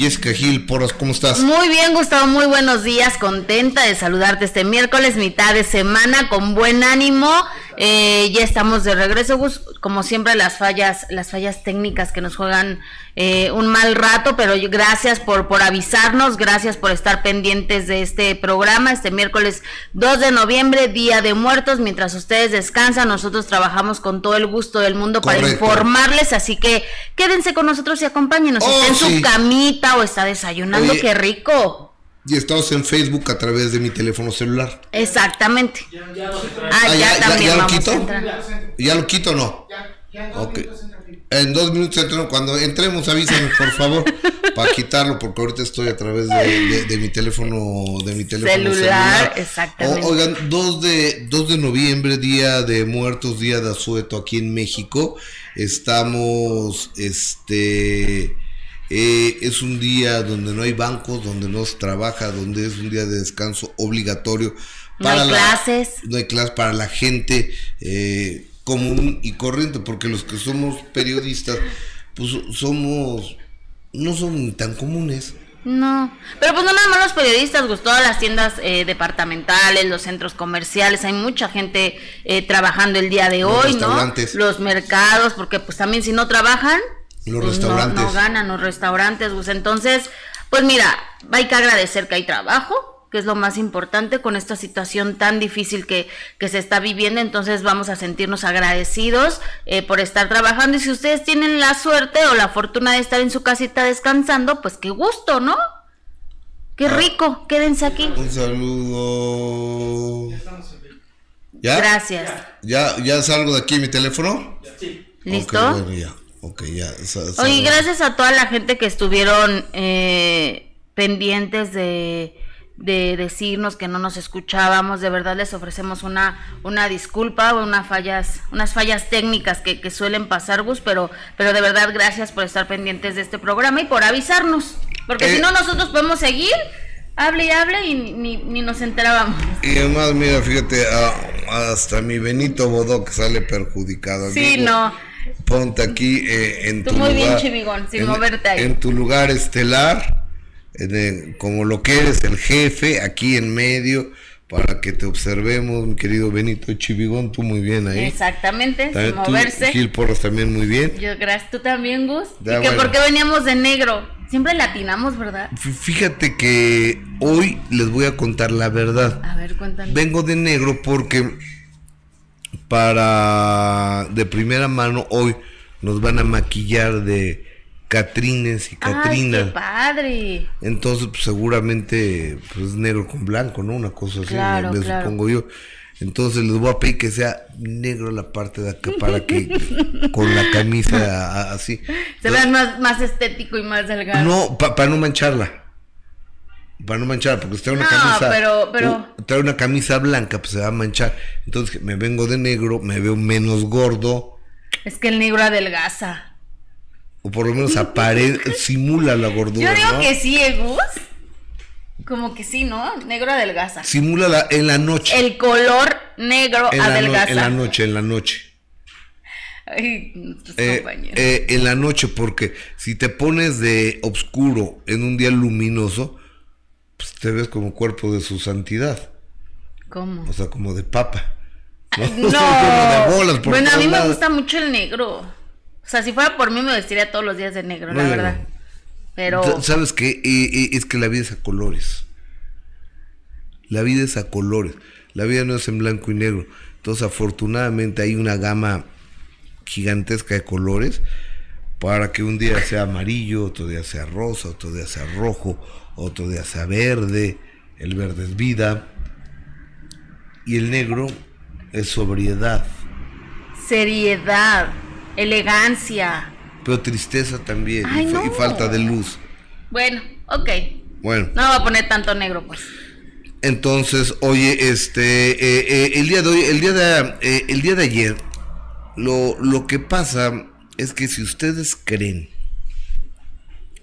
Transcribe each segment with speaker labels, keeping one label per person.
Speaker 1: Jessica Gil, Porras, ¿cómo estás?
Speaker 2: Muy bien, Gustavo, muy buenos días, contenta de saludarte este miércoles, mitad de semana, con buen ánimo. Eh, ya estamos de regreso, Gus. Como siempre, las fallas, las fallas técnicas que nos juegan eh, un mal rato, pero gracias por, por avisarnos, gracias por estar pendientes de este programa. Este miércoles 2 de noviembre, Día de Muertos. Mientras ustedes descansan, nosotros trabajamos con todo el gusto del mundo para informarles. Así que quédense con nosotros y acompáñenos.
Speaker 1: Oh,
Speaker 2: está en
Speaker 1: sí.
Speaker 2: su camita o está desayunando,
Speaker 1: Oye.
Speaker 2: qué rico.
Speaker 1: Y estamos en Facebook a través de mi teléfono celular.
Speaker 2: Exactamente. Ah,
Speaker 1: Ah,
Speaker 2: ya,
Speaker 1: ya- ya-
Speaker 2: también
Speaker 1: ya lo
Speaker 2: vamos
Speaker 1: quito.
Speaker 2: a.
Speaker 1: ¿Ya lo quito o no? Ok. En dos minutos entro. Cuando entremos, avísame, por favor, para quitarlo, porque ahorita estoy a través de, de- de mi teléfono, de mi teléfono
Speaker 2: Celular, exactamente.
Speaker 1: O- oigan, 2 de, 2 de noviembre, Día de Muertos, Día de Asueto aquí en México. Estamos, este, eh, es un día donde no hay bancos, donde no se trabaja, donde es un día de descanso obligatorio.
Speaker 2: No hay clases.
Speaker 1: No hay clases para la gente eh, común y corriente, porque los que somos periodistas, pues somos, no son tan comunes.
Speaker 2: No, pero pues no nada más los periodistas, Gus, todas las tiendas eh, departamentales, los centros comerciales, hay mucha gente eh, trabajando el día de
Speaker 1: Los
Speaker 2: hoy, ¿no? Los mercados, porque pues también si no trabajan,
Speaker 1: Los
Speaker 2: pues, no-
Speaker 1: restaurantes.
Speaker 2: No, ganan los restaurantes, Gus. Entonces, pues mira, hay que agradecer que hay trabajo, que es lo más importante con esta situación tan difícil que, que se está viviendo. Entonces vamos a sentirnos agradecidos eh, por estar trabajando. Y si ustedes tienen la suerte o la fortuna de estar en su casita descansando, pues qué gusto, ¿no? Qué
Speaker 1: Ah.
Speaker 2: rico, quédense aquí.
Speaker 1: Un saludo. ¿Ya?
Speaker 2: Gracias.
Speaker 1: ¿Ya, ¿Ya salgo de aquí mi teléfono?
Speaker 2: ¿Listo?
Speaker 1: Bueno, ya. Ok, ya.
Speaker 2: Oye, gracias a toda la gente que estuvieron eh, pendientes de, de decirnos que no nos escuchábamos. De verdad les ofrecemos una, una disculpa, una fallas, unas fallas técnicas que, que suelen pasar, Gus, pero, pero de verdad gracias por estar pendientes de este programa y por avisarnos. Porque
Speaker 1: Eh.
Speaker 2: si no, nosotros podemos seguir, hable y hable y ni, ni- ni nos enterábamos.
Speaker 1: Y además, mira, fíjate, hasta mi Benito Bodoc sale perjudicado.
Speaker 2: Sí,
Speaker 1: amigo.
Speaker 2: no.
Speaker 1: Ponte aquí eh, en
Speaker 2: Tú
Speaker 1: tu
Speaker 2: muy bien,
Speaker 1: lugar.
Speaker 2: chivigón, sin
Speaker 1: en-
Speaker 2: moverte ahí.
Speaker 1: En tu lugar estelar, el- como lo que eres, el jefe, aquí en medio, para que te observemos, mi querido Benito Chivigón, tú muy bien ahí.
Speaker 2: Exactamente, sin
Speaker 1: También tú,
Speaker 2: moverse.
Speaker 1: Gil Porras también muy bien.
Speaker 2: Yo, gracias. ¿Tú también, Gus?
Speaker 1: Ya,
Speaker 2: ¿Y que
Speaker 1: bueno.
Speaker 2: por qué veníamos de negro? Siempre latinamos, ¿verdad?
Speaker 1: Fí- Fíjate que hoy les voy a contar la verdad.
Speaker 2: A ver, cuéntanos.
Speaker 1: Vengo de negro porque para de primera mano hoy nos van a maquillar de Catrines y
Speaker 2: ¡Ay, qué
Speaker 1: Catrina.
Speaker 2: padre!
Speaker 1: Entonces, pues, seguramente pues negro con blanco, ¿no? Una cosa así,
Speaker 2: Claro,
Speaker 1: me
Speaker 2: claro.
Speaker 1: supongo yo. Entonces les voy a pedir que sea negro la parte de acá para que con la camisa así.
Speaker 2: Se vean más, más estético y más delgado.
Speaker 1: No, para no mancharla. Para no mancharla, porque si trae una
Speaker 2: No,
Speaker 1: camisa.
Speaker 2: pero- pero-
Speaker 1: trae una camisa blanca, pues se va a manchar. Entonces me vengo de negro, me veo menos gordo,
Speaker 2: Es que el negro adelgaza.
Speaker 1: o por lo menos simula la gordura.
Speaker 2: Yo digo
Speaker 1: ¿no?
Speaker 2: que sí, ¿eh, Gus? Como que sí, ¿no? Negro adelgaza.
Speaker 1: Simula la, en la noche.
Speaker 2: El color negro
Speaker 1: en, la no-
Speaker 2: adelgaza.
Speaker 1: en la noche, en la noche.
Speaker 2: Ay,
Speaker 1: Eh, eh, en la noche, porque si te pones de oscuro en un día luminoso, pues te ves como cuerpo de su santidad.
Speaker 2: ¿Cómo?
Speaker 1: O sea, como de papa.
Speaker 2: No.
Speaker 1: Como de bolas por
Speaker 2: bueno, a mí me gusta mucho el negro. O sea, si fuera por mí me vestiría todos los días de negro, la
Speaker 1: No,
Speaker 2: verdad.
Speaker 1: no.
Speaker 2: Pero
Speaker 1: Sa- ¿Sabes qué? Eh, es que la vida es a colores. La vida es a colores. La vida no es en blanco y negro. Entonces, afortunadamente hay una gama gigantesca de colores para que un día sea amarillo, otro día sea rosa, otro día sea rojo, otro día sea verde. El verde es vida. Y el negro es sobriedad.
Speaker 2: seriedad, elegancia.
Speaker 1: Pero tristeza también.
Speaker 2: Ay,
Speaker 1: y, falta de luz.
Speaker 2: Bueno, ok.
Speaker 1: Bueno.
Speaker 2: No voy a poner tanto negro, pues.
Speaker 1: Entonces, oye, este, eh, eh, el día de hoy, el día de, eh, el día de ayer, lo, lo que pasa es que si ustedes creen,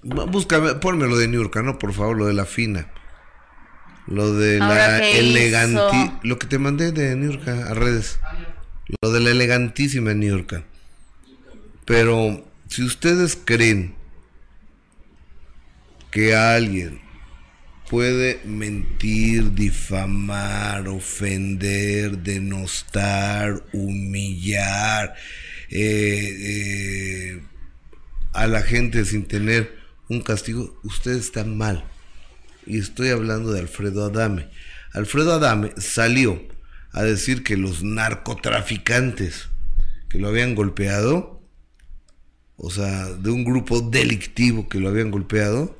Speaker 1: búscame, ponme lo de Niurka, ¿no? Por favor, lo de la fina. Lo de
Speaker 2: Ahora,
Speaker 1: la
Speaker 2: ¿qué
Speaker 1: eleganti,
Speaker 2: hizo?
Speaker 1: lo que te mandé de Niurka a redes. Lo de la elegantísima Niurka. Pero si ustedes creen que alguien puede mentir, difamar, ofender, denostar, humillar eh, eh, a la gente sin tener un castigo, usted está mal. Y estoy hablando de Alfredo Adame. Alfredo Adame salió a decir que los narcotraficantes que lo habían golpeado, o sea, de un grupo delictivo que lo habían golpeado,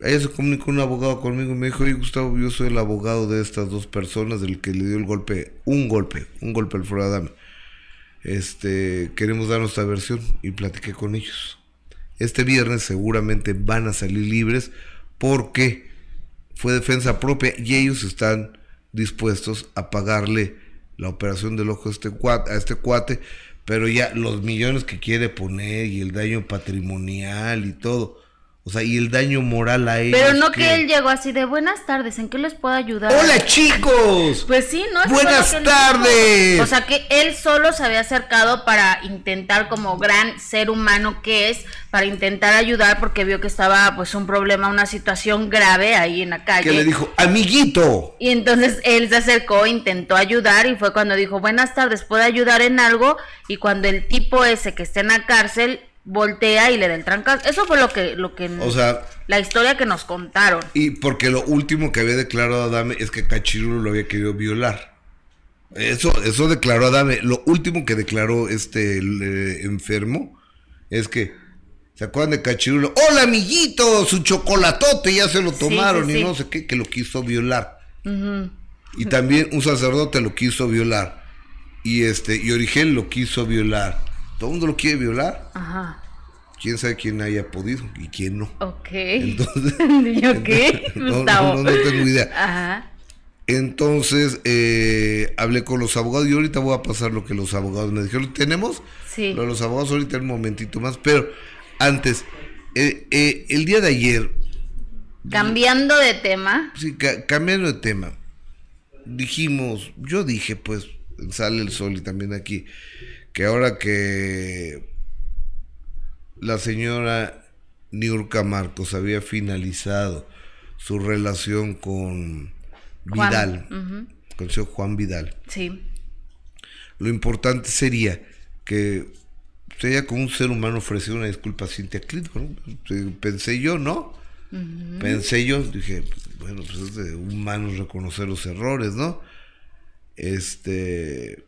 Speaker 1: ella se comunicó un abogado conmigo y me dijo, oye Gustavo, yo soy el abogado de estas dos personas del que le dio el golpe, un golpe, un golpe al Alfredo Adame. Este, queremos dar nuestra versión y platiqué con ellos. Este viernes seguramente van a salir libres porque fue defensa propia y ellos están dispuestos a pagarle la operación del ojo a este cuate, a este cuate pero ya los millones que quiere poner y el daño patrimonial y todo, o sea, y el daño moral a ellos.
Speaker 2: Pero no que, él llegó así de buenas tardes, ¿en qué les puedo ayudar?
Speaker 1: ¡Hola chicos!
Speaker 2: Pues sí, ¿no?
Speaker 1: Buenas tardes.
Speaker 2: O sea, que él solo se había acercado para intentar como gran ser humano que es, para intentar ayudar porque vio que estaba pues un problema, una situación grave ahí en la calle.
Speaker 1: Que le dijo, amiguito.
Speaker 2: Y entonces él se acercó, intentó ayudar y fue cuando dijo, buenas tardes, ¿puedo ayudar en algo? Y cuando el tipo ese que está en la cárcel voltea y le da el trancazo. Eso fue lo que, lo que
Speaker 1: o sea,
Speaker 2: la historia que nos contaron.
Speaker 1: Y porque lo último que había declarado Adame es que Cachirulo lo había querido violar. Eso, eso declaró Adame. Lo último que declaró este enfermo es que ¿se acuerdan de Cachirulo? Hola amiguito, su chocolatote ya se lo tomaron y no sé qué, que lo quiso violar. Y también un sacerdote lo quiso violar. Y este, y Origel lo quiso violar todo el mundo lo quiere violar. Ajá. Quién sabe quién haya podido y quién no.
Speaker 2: Ok.
Speaker 1: Entonces.
Speaker 2: ¿Yo qué?
Speaker 1: no, no, no, tengo idea. Ajá. Entonces, eh, hablé con los abogados y ahorita voy a pasar lo que los abogados me dijeron. ¿Tenemos?
Speaker 2: Sí.
Speaker 1: los abogados ahorita un momentito más, pero antes, eh, eh, el día de ayer.
Speaker 2: Cambiando de tema.
Speaker 1: Sí, cambiando de tema. Dijimos, yo dije, pues, sale el sol y también aquí que ahora que la señora Niurka Marcos había finalizado su relación con Vidal, con el señor Juan Vidal.
Speaker 2: Sí.
Speaker 1: Lo importante sería que ella como un ser humano ofreciera una disculpa a Cintia Pensé yo, ¿no? Pensé yo, dije, bueno, pues es de humanos reconocer los errores, ¿no? Este,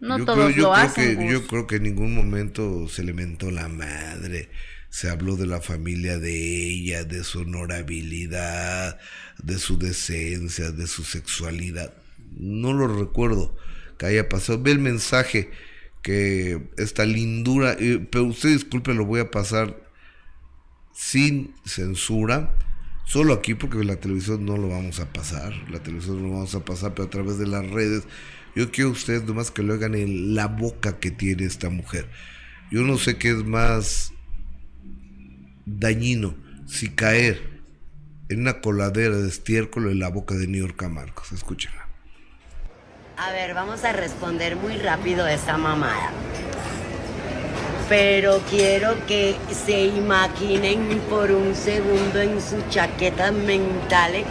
Speaker 2: no yo todos lo hacen.
Speaker 1: Que, yo creo que en ningún momento se le mentó la madre. Se habló de la familia de ella, de su honorabilidad, de su decencia, de su sexualidad. No lo recuerdo que haya pasado. Ve el mensaje que esta lindura, pero usted disculpe, lo voy a pasar sin censura. Solo aquí porque la televisión no lo vamos a pasar, la televisión no lo vamos a pasar, pero a través de las redes yo quiero ustedes nomás que lo hagan en la boca que tiene esta mujer. Yo no sé qué es más dañino, si caer en una coladera de estiércol en la boca de New York Marcos. Escúchenla.
Speaker 3: A ver, vamos a responder muy rápido esta mamada. Pero quiero que se imaginen por un segundo en sus chaquetas mentales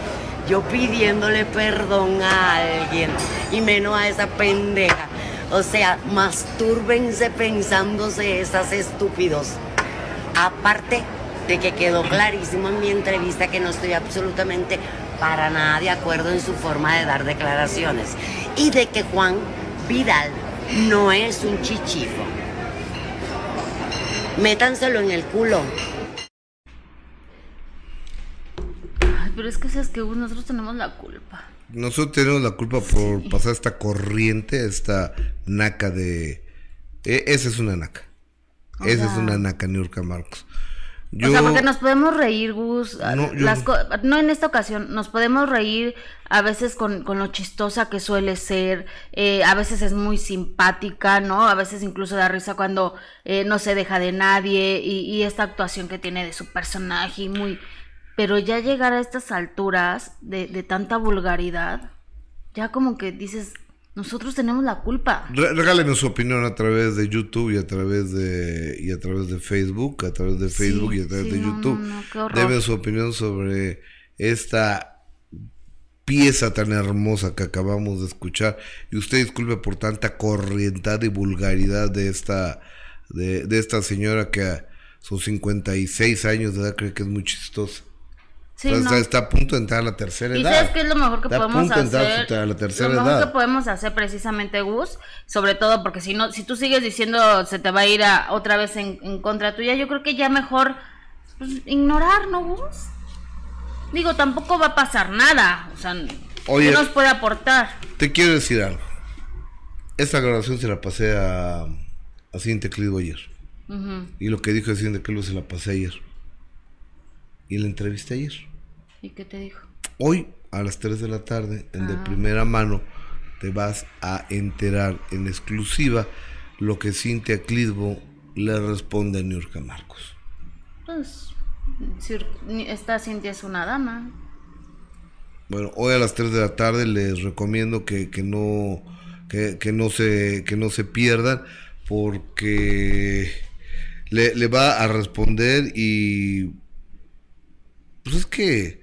Speaker 3: yo pidiéndole perdón a alguien y menos a esa pendeja. O sea, mastúrbense pensándose esas estúpidos. Aparte de que quedó clarísimo en mi entrevista que no estoy absolutamente para nada de acuerdo en su forma de dar declaraciones. Y de que Juan Vidal no es un chichifo. Métanselo en el culo.
Speaker 2: Pero es que sabes que nosotros tenemos la culpa.
Speaker 1: Nosotros tenemos la culpa por pasar esta corriente, esta naca de... E, esa es una naca. esa es una naca, Niurka Marcos.
Speaker 2: o sea, porque nos podemos reír, Gus. No, no, en esta ocasión, nos podemos reír a veces con, con lo chistosa que suele ser, eh, a veces es muy simpática, ¿no? A veces incluso da risa cuando eh, no se deja de nadie y, y, esta actuación que tiene de su personaje muy, pero ya llegar a estas alturas de, tanta vulgaridad, ya como que dices, Nosotros tenemos la culpa.
Speaker 1: Re- regálenos su opinión a través de YouTube y a través de y a través de Facebook, a través de Facebook y a través
Speaker 2: sí,
Speaker 1: de
Speaker 2: no,
Speaker 1: YouTube.
Speaker 2: no,
Speaker 1: su opinión sobre esta pieza tan hermosa que acabamos de escuchar. Y usted disculpe por tanta corrientada y vulgaridad de esta de, de esta señora que a sus 56 años de edad cree que es muy chistosa.
Speaker 2: Sí,
Speaker 1: Está-
Speaker 2: no.
Speaker 1: está, está a punto de entrar a la tercera
Speaker 2: ¿Y
Speaker 1: edad.
Speaker 2: sabes qué es lo mejor que
Speaker 1: Está a
Speaker 2: podemos
Speaker 1: punto de entrar
Speaker 2: hacer?
Speaker 1: a la tercera
Speaker 2: lo mejor
Speaker 1: edad.
Speaker 2: que podemos hacer precisamente, Gus, sobre todo porque si no, si tú sigues diciendo se te va a ir a, otra vez en, en contra tuya, yo creo que ya mejor pues, ignorar, ¿no, Gus? Digo, tampoco va a pasar nada. O sea,
Speaker 1: Oye.
Speaker 2: ¿qué nos puede aportar?
Speaker 1: Te quiero decir algo. Esta grabación se la pasé a, a Cintia Clido ayer. Y lo que dijo Cintia Clido se la pasé ayer. Y la entrevisté ayer.
Speaker 2: ¿Y qué te dijo?
Speaker 1: Hoy, a las 3 de la tarde, en de
Speaker 2: Ah.
Speaker 1: primera mano, te vas a enterar en exclusiva lo que Cintia Clitbo le responde a Niurka Marcos.
Speaker 2: Pues, esta Cintia es una dama.
Speaker 1: Bueno, hoy a las 3 de la tarde les recomiendo que, que no que, que no se que no se pierdan porque le, le va a responder y pues es que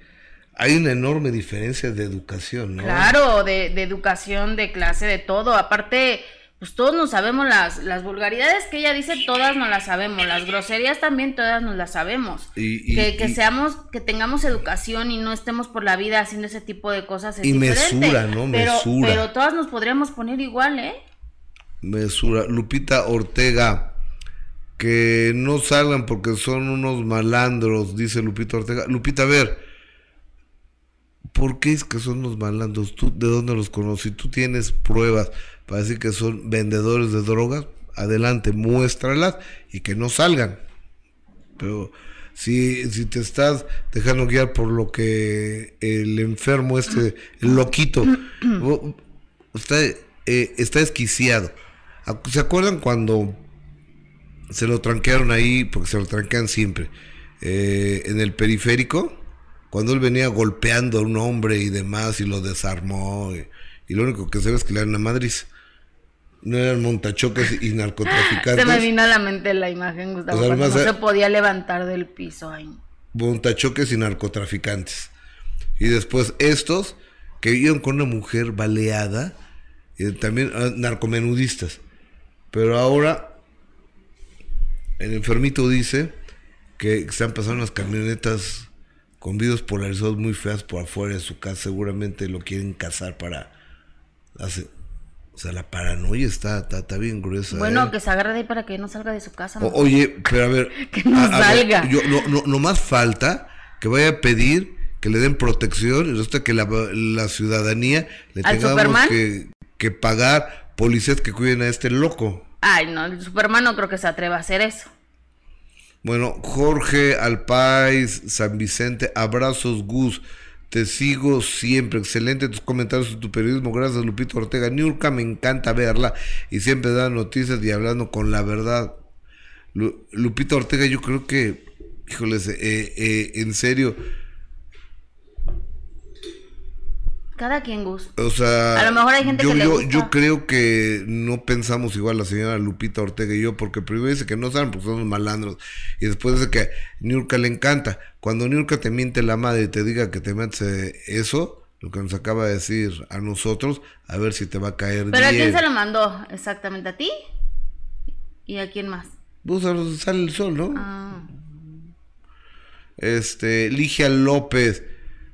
Speaker 1: hay una enorme diferencia de educación, ¿no?
Speaker 2: Claro, de, de educación, de clase, de todo. Aparte, pues todos nos sabemos las, las vulgaridades que ella dice, todas nos las sabemos. Las groserías también todas nos las sabemos.
Speaker 1: Y- y-
Speaker 2: que, que
Speaker 1: y-
Speaker 2: seamos, que tengamos educación y no estemos por la vida haciendo ese tipo de cosas es
Speaker 1: Y
Speaker 2: diferente.
Speaker 1: mesura, ¿no?
Speaker 2: Pero,
Speaker 1: Mesura.
Speaker 2: pero todas nos podríamos poner igual, ¿eh?
Speaker 1: Mesura. Lupita Ortega, que no salgan porque son unos malandros, dice Lupita Ortega. Lupita, a ver, ¿por qué es que son unos malandros? ¿Tú de dónde los conoces? Si tú tienes pruebas para decir que son vendedores de drogas, adelante, muéstralas y que no salgan. Pero si, si te estás dejando guiar por lo que el enfermo este, el loquito, está, eh, está esquiciado. ¿Se acuerdan cuando se lo tranquearon ahí, porque se lo tranquean siempre, eh, en el periférico? Cuando él venía golpeando a un hombre y demás y lo desarmó, y, y lo único que se ve es que le dan a Madrid. No eran montachoques y narcotraficantes.
Speaker 2: Se me vino a la mente la imagen, Gustavo,
Speaker 1: O sea,
Speaker 2: cuando no se
Speaker 1: eh,
Speaker 2: podía levantar del piso. Ay,
Speaker 1: montachoques y narcotraficantes. Y después estos que iban con una mujer baleada, y también ah, narcomenudistas. Pero ahora el enfermito dice que están pasando unas camionetas con vidrios polarizados muy feas por afuera de su casa. Seguramente lo quieren cazar para... hacer- o sea, la paranoia está, está, está bien gruesa.
Speaker 2: Bueno,
Speaker 1: ¿eh?
Speaker 2: que se agarre de ahí para que no salga de su casa.
Speaker 1: O- oye, pero a ver.
Speaker 2: Que no
Speaker 1: a- a ver,
Speaker 2: salga.
Speaker 1: yo, no, no, no más falta que vaya a pedir que le den protección y resulta que la, la ciudadanía le
Speaker 2: ¿Al
Speaker 1: tengamos que, que pagar policías que cuiden a este loco.
Speaker 2: Ay, no, el Superman no creo que se atreva a hacer eso.
Speaker 1: Bueno, Jorge Alpáiz, San Vicente, abrazos Gus. Te sigo siempre. Excelente tus comentarios y tu periodismo. Gracias, Lupito Ortega. Niurka, me encanta verla y siempre da noticias y hablando con la verdad. Lu- Lupita Ortega, yo creo que, híjoles, eh, eh, en serio,
Speaker 2: Cada quien gusta.
Speaker 1: o sea,
Speaker 2: A lo mejor hay gente
Speaker 1: yo,
Speaker 2: que le
Speaker 1: yo,
Speaker 2: gusta.
Speaker 1: yo creo que no pensamos igual la señora Lupita Ortega y yo, porque primero dice que no saben porque son malandros, y después dice que Niurka le encanta. Cuando Niurka te miente la madre y te diga que te metes eso, lo que nos acaba de decir a nosotros, a ver si te va a caer
Speaker 2: ¿Pero a quién se lo mandó? ¿Exactamente a ti? ¿Y a quién más?
Speaker 1: Pues a los- sale el sol, ¿no?
Speaker 2: Ah,
Speaker 1: Este, Ligia López,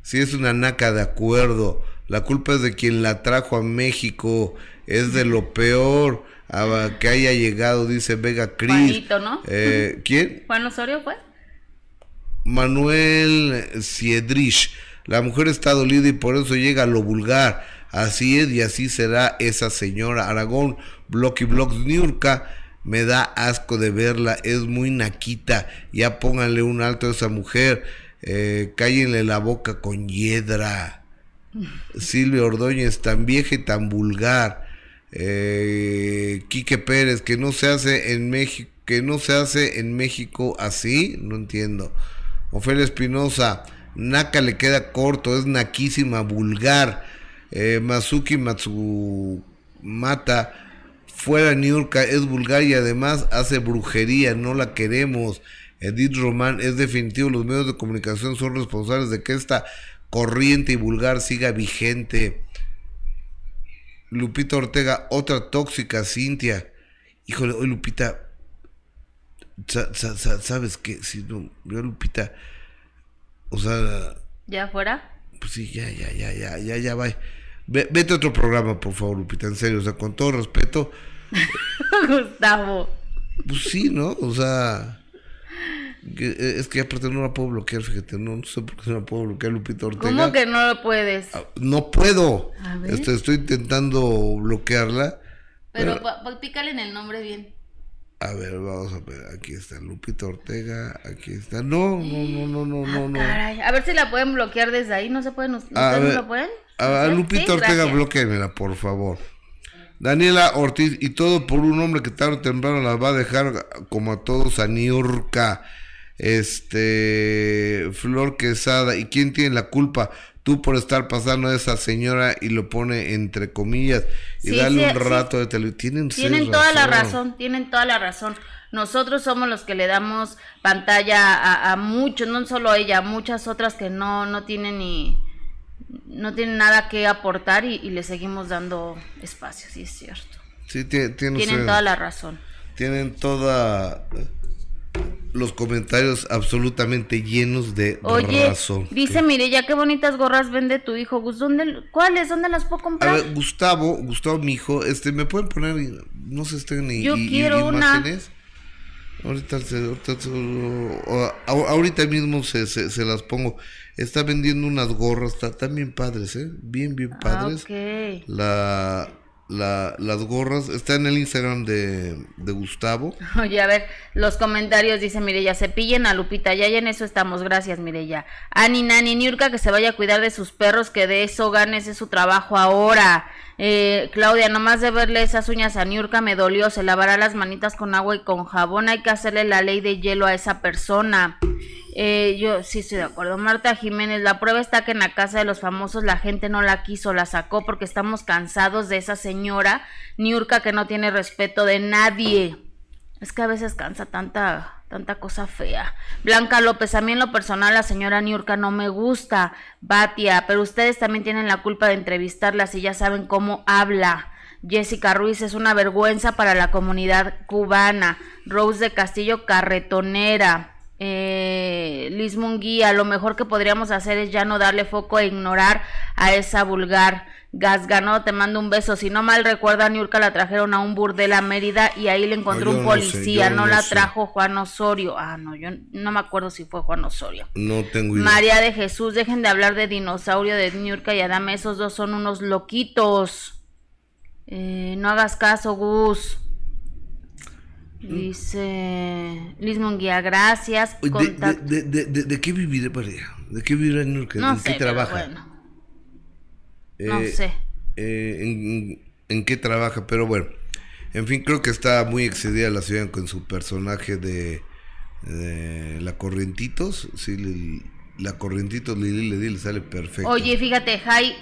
Speaker 1: si es una naca de acuerdo, la culpa es de quien la trajo a México, es de lo peor a- que haya llegado, dice Vega Cris.
Speaker 2: Juanito, ¿no?
Speaker 1: Eh, ¿Quién?
Speaker 2: ¿Juan Osorio fue?
Speaker 1: Manuel Siedrich. La mujer está dolida y por eso llega a lo vulgar. Así es y así será esa señora Aragón. Blocky Blocks Niurka. Me da asco de verla. Es muy naquita. Ya pónganle un alto a esa mujer. Eh, cállenle la boca con hiedra. Silvia Ordóñez, tan vieja y tan vulgar. Eh, Quique Pérez, que no se hace en México, que no se hace en México así, no entiendo. Ofelia Espinosa, Naka le queda corto, es naquísima, vulgar. Eh, Mazuki Matsu, mata. Fuera Niurka, es vulgar y además hace brujería, no la queremos. Edith Román, es definitivo, los medios de comunicación son responsables de que esta corriente y vulgar siga vigente. Lupita Ortega, otra tóxica, Cintia. Híjole, hoy Lupita, ¿sabes qué? Si no, yo Lupita, o sea...
Speaker 2: ¿Ya fuera?
Speaker 1: Pues sí, ya, ya, ya, ya, ya, ya, va. vete a otro programa, por favor, Lupita, en serio, o sea, con todo respeto.
Speaker 2: Gustavo.
Speaker 1: Pues sí, ¿no? O sea... Eh, es que aparte no la puedo bloquear, fíjate, no, no sé por qué no la puedo bloquear Lupita Ortega.
Speaker 2: ¿Cómo que no lo puedes? Ah,
Speaker 1: no puedo. Este, estoy intentando bloquearla.
Speaker 2: Pero, pícale en el nombre bien.
Speaker 1: A ver, vamos a ver, aquí está Lupita Ortega, aquí está. No, no, no, no, no, no.
Speaker 2: Caray, a ver si la pueden bloquear desde ahí, ¿no se pueden? ¿Ustedes no lo pueden?
Speaker 1: A, Lupita Ortega, bloqueenla, por favor. Daniela Ortiz, y todo por un hombre que tarde o temprano la va a dejar como a todos a Niurka este Flor Quesada. Y quién tiene la culpa tú por estar pasando a esa señora y lo pone entre comillas y darle un rato de televisión
Speaker 2: tienen toda la razón. tienen toda la razón. Nosotros somos los que le damos pantalla a, muchos no solo a ella a muchas otras que no no tienen ni no tienen nada que aportar y, le seguimos dando espacio sí es cierto.
Speaker 1: Sí tienen
Speaker 2: toda la razón.
Speaker 1: Tienen toda los comentarios absolutamente llenos de
Speaker 2: Oye, razón. Dice, mire, ya qué bonitas gorras vende tu hijo. ¿Dónde, ¿Cuáles? ¿Dónde las puedo comprar? A ver,
Speaker 1: Gustavo, Gustavo, mi hijo, este, ¿me pueden poner, no se estén ni
Speaker 2: Yo quiero imágenes?
Speaker 1: Ahorita, ahorita, mismo se, se, las pongo. Está vendiendo unas gorras, están bien padres, ¿eh? Bien, bien ah, padres. La, la, las gorras. Está en el Instagram de, de, Gustavo.
Speaker 2: Oye, a ver, los comentarios dice Mireya, cepillen a Lupita, ya, en eso estamos, gracias Mireya. Ani Nani Niurka, que se vaya a cuidar de sus perros, que de eso gane, ese es su trabajo ahora. Eh, Claudia, nomás de verle esas uñas a Niurka me dolió, se lavará las manitas con agua y con jabón, hay que hacerle la ley de hielo a esa persona. Eh, yo sí estoy de acuerdo. Marta Jiménez, la prueba está que en la casa de los famosos la gente no la quiso, la sacó porque estamos cansados de esa señora Niurka que no tiene respeto de nadie. Es que a veces cansa tanta, tanta cosa fea. Blanca López, a mí en lo personal la señora Niurka no me gusta. Batia, pero ustedes también tienen la culpa de entrevistarla si ya saben cómo habla. Jessica Ruiz es una vergüenza para la comunidad cubana. Rose de Castillo, carretonera eh, Liz Munguía, lo mejor que podríamos hacer es ya no darle foco e ignorar a esa vulgar Gasgano, te mando un beso. Si no mal recuerda, a Niurka la trajeron a un burdel a Mérida y ahí le encontró un policía. no, la trajo Juan Osorio. Ah, no, yo no me acuerdo si fue Juan Osorio.
Speaker 1: No tengo idea.
Speaker 2: María de Jesús, dejen de hablar de dinosaurio de Niurka y Adame. Esos dos son unos loquitos. Eh, no hagas caso, Gus. Dice Liz Munguía, gracias.
Speaker 1: De, de, de, de, qué viviré? ¿De qué vivirá en
Speaker 2: No ¿En
Speaker 1: qué trabaja?
Speaker 2: no eh, sé.
Speaker 1: Eh, en, qué trabaja? Pero bueno, en fin, creo que está muy excedida la ciudad con su personaje de, la Corrientitos. Sí, la Corrientitos Lili le, le sale perfecto.
Speaker 2: Oye, fíjate, Jai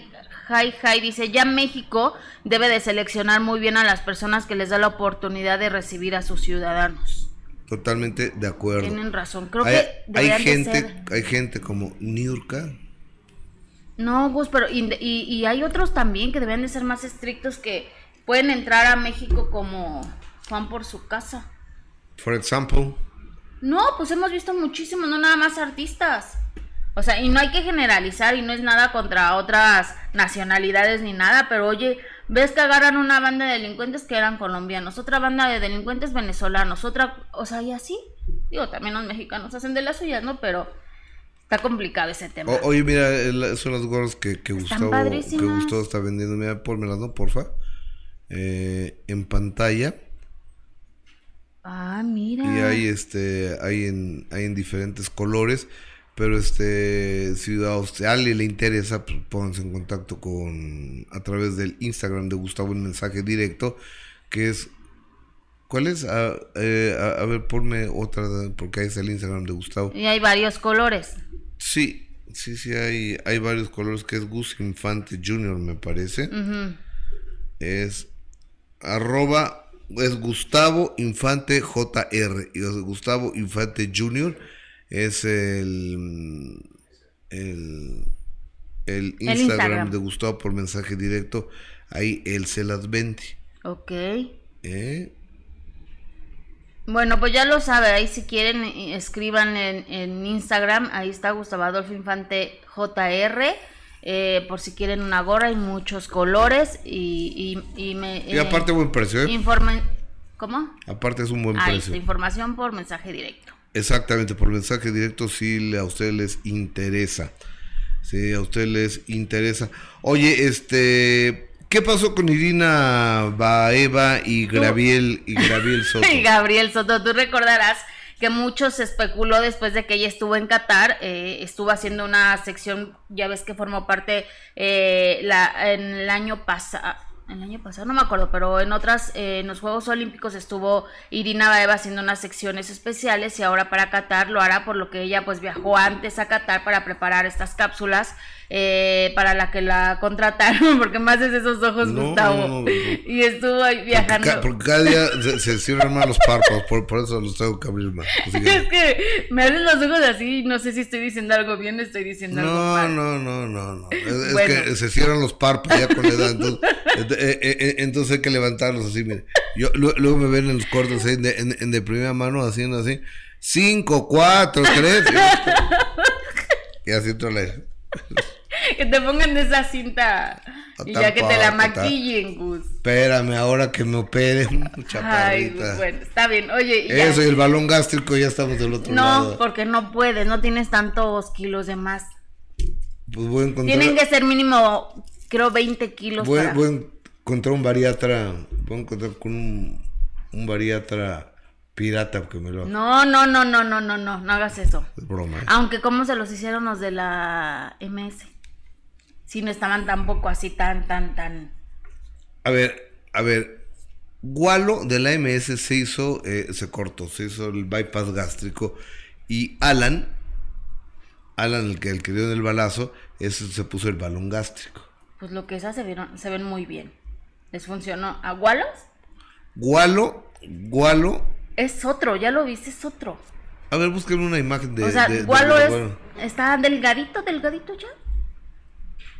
Speaker 2: Jai Jai dice, ya México debe de seleccionar muy bien a las personas que les da la oportunidad de recibir a sus ciudadanos.
Speaker 1: Totalmente de acuerdo.
Speaker 2: Tienen razón. Creo
Speaker 1: hay,
Speaker 2: que
Speaker 1: hay gente, hay gente como Niurka.
Speaker 2: No, Gus, pero y, y, hay otros también que deben de ser más estrictos que pueden entrar a México como Juan por su casa.
Speaker 1: Por ejemplo.
Speaker 2: No, pues hemos visto muchísimos, no nada más artistas. O sea, y no hay que generalizar y no es nada contra otras nacionalidades ni nada, pero oye, ves que agarran una banda de delincuentes que eran colombianos, otra banda de delincuentes venezolanos, otra, o sea, y así. Digo, también los mexicanos hacen de las suyas, ¿no? Pero está complicado ese tema.
Speaker 1: oye, mira, son las gorras que, que Gustavo, que Gustavo está vendiendo. Mira, pónmelas, ¿no? Porfa. Eh, en pantalla.
Speaker 2: Ah, mira.
Speaker 1: Y hay este, hay en, hay en diferentes colores. Pero este, si a, alguien le interesa, pues pónganse en contacto con a través del Instagram de Gustavo un mensaje directo, que es ¿Cuál es? A, eh, a, ver, ponme otra, porque ahí es el Instagram de Gustavo.
Speaker 2: Y hay varios colores.
Speaker 1: Sí, sí, sí, hay, hay varios colores, que es Gus Infante Junior, me parece. Es arroba es Gustavo Infante JR. Y Gustavo Infante Jr. es el, el, el Instagram,
Speaker 2: Instagram.
Speaker 1: de Gustavo por mensaje directo. Ahí él se las vende.
Speaker 2: Ok.
Speaker 1: ¿eh?
Speaker 2: Bueno, pues ya lo sabe, ahí si quieren eh, escriban en, en Instagram, ahí está Gustavo Adolfo Infante JR, eh, por si quieren una gorra, hay muchos colores y, y, y me...
Speaker 1: Y aparte buen precio, ¿eh?
Speaker 2: ¿Cómo?
Speaker 1: Aparte es un buen
Speaker 2: Ahí
Speaker 1: precio.
Speaker 2: está, información por mensaje directo.
Speaker 1: Exactamente, por mensaje directo si a ustedes les interesa. Si a ustedes les interesa. Oye, este, ¿qué pasó con Irina Baeva y Graviel y Graviel Soto?
Speaker 2: Y Gabriel Soto, tú recordarás que mucho se especuló después de que ella estuvo en Qatar, eh, estuvo haciendo una sección, ya ves que formó parte eh, la, en el año pasado. El año pasado, no me acuerdo, pero en otras, eh, en los Juegos Olímpicos estuvo Irina Baeva haciendo unas secciones especiales y ahora para Qatar lo hará por lo que ella pues viajó antes a Qatar para preparar estas cápsulas eh, para la que la contrataron, porque más es esos ojos,
Speaker 1: No,
Speaker 2: Gustavo.
Speaker 1: no, no.
Speaker 2: Y estuvo ahí viajando.
Speaker 1: Ca- Porque cada día se, se cierran más los párpados, por, por eso los tengo que abrir más. Que-
Speaker 2: Es que me abren los ojos así no sé si estoy diciendo algo bien o estoy diciendo algo mal.
Speaker 1: no, no, no, no. Es, es
Speaker 2: Bueno.
Speaker 1: que se cierran los párpados ya con la edad. Entonces, ent- eh, eh, eh, entonces hay que levantarlos así, mire. Yo, lu- luego me ven en los ahí de, en, en de primera mano haciendo así. Cinco, cuatro, tres. Y, y así todo le...
Speaker 2: Que te pongan de esa cinta y ya que te la maquillen, Gus.
Speaker 1: Espérame, ahora que me operen,
Speaker 2: Ay,
Speaker 1: chaparrita.
Speaker 2: Gus, bueno, está bien. Oye, y ya-
Speaker 1: Eso y el balón gástrico ya estamos del otro
Speaker 2: no,
Speaker 1: lado.
Speaker 2: porque no puedes, no tienes tantos kilos de más.
Speaker 1: Pues voy a encontrar,
Speaker 2: Tienen que ser mínimo, creo, 20 kilos
Speaker 1: voy,
Speaker 2: para...
Speaker 1: voy a encontrar un bariatra, voy a encontrar con un, un bariatra pirata que me lo
Speaker 2: No, no, no, no, no, no, no, no hagas eso.
Speaker 1: Es broma, ¿eh?
Speaker 2: Aunque cómo se los hicieron los de la MS. Si no estaban tampoco así tan, tan, tan...
Speaker 1: A ver, a ver. Gualo de la MS se hizo, eh, se cortó, se hizo el bypass gástrico. Y Alan, Alan, el que, el que dio en el balazo, ese se puso el balón gástrico.
Speaker 2: Pues lo que esas se vieron, se ven muy bien. ¿Les funcionó? ¿A Wallace?
Speaker 1: Gualo, Gualo.
Speaker 2: Es otro, ya lo viste, es otro.
Speaker 1: A ver, busquen una imagen de.
Speaker 2: o sea,
Speaker 1: de- de-
Speaker 2: Walo
Speaker 1: de
Speaker 2: es,
Speaker 1: Gualo.
Speaker 2: está delgadito, delgadito ya.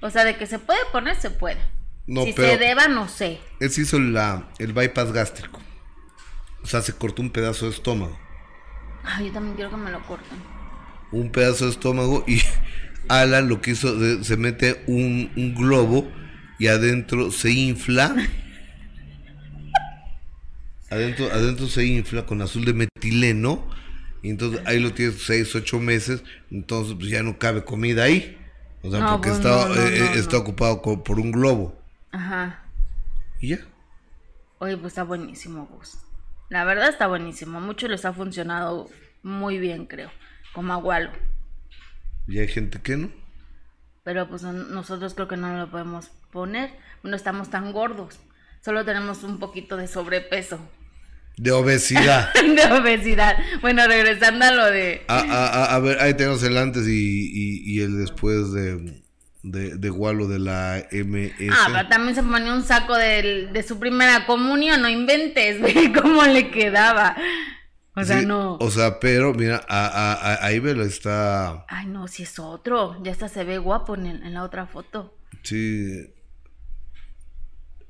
Speaker 2: O sea, de que se puede poner, se puede.
Speaker 1: No,
Speaker 2: si
Speaker 1: pero-
Speaker 2: se deba, no sé.
Speaker 1: Él se hizo la, el bypass gástrico. O sea, se cortó un pedazo de estómago.
Speaker 2: Ay, yo también quiero que me lo corten.
Speaker 1: un pedazo de estómago y Alan lo que hizo, se mete un, un globo y adentro se infla. Adentro, adentro se infla con azul de metileno. Y entonces ahí lo tienes 6, 8 meses. Entonces pues ya no cabe comida ahí. O sea,
Speaker 2: No,
Speaker 1: porque
Speaker 2: pues,
Speaker 1: está,
Speaker 2: no, no,
Speaker 1: eh, eh, está ocupado por un globo.
Speaker 2: Ajá.
Speaker 1: Y ya.
Speaker 2: Oye, pues está buenísimo, Gus. La verdad está buenísimo. Mucho les ha funcionado muy bien, creo. Como a Walo.
Speaker 1: Y hay gente que no.
Speaker 2: Pero pues no- nosotros creo que no lo podemos poner. No estamos tan gordos. Solo tenemos un poquito de sobrepeso.
Speaker 1: De obesidad.
Speaker 2: de obesidad. Bueno, regresando a lo de...
Speaker 1: A, a- a- a ver, ahí tenemos el antes y, y- y el después de, de, de Walo de la MS.
Speaker 2: Ah, pero también se ponía un saco del- de su primera comunión, no inventes, ve cómo le quedaba. O sea,
Speaker 1: Sí,
Speaker 2: no.
Speaker 1: O sea, pero mira, a, a- velo, está.
Speaker 2: Ay, no, si es otro. Ya hasta se ve guapo en, el- en la otra foto.
Speaker 1: Sí.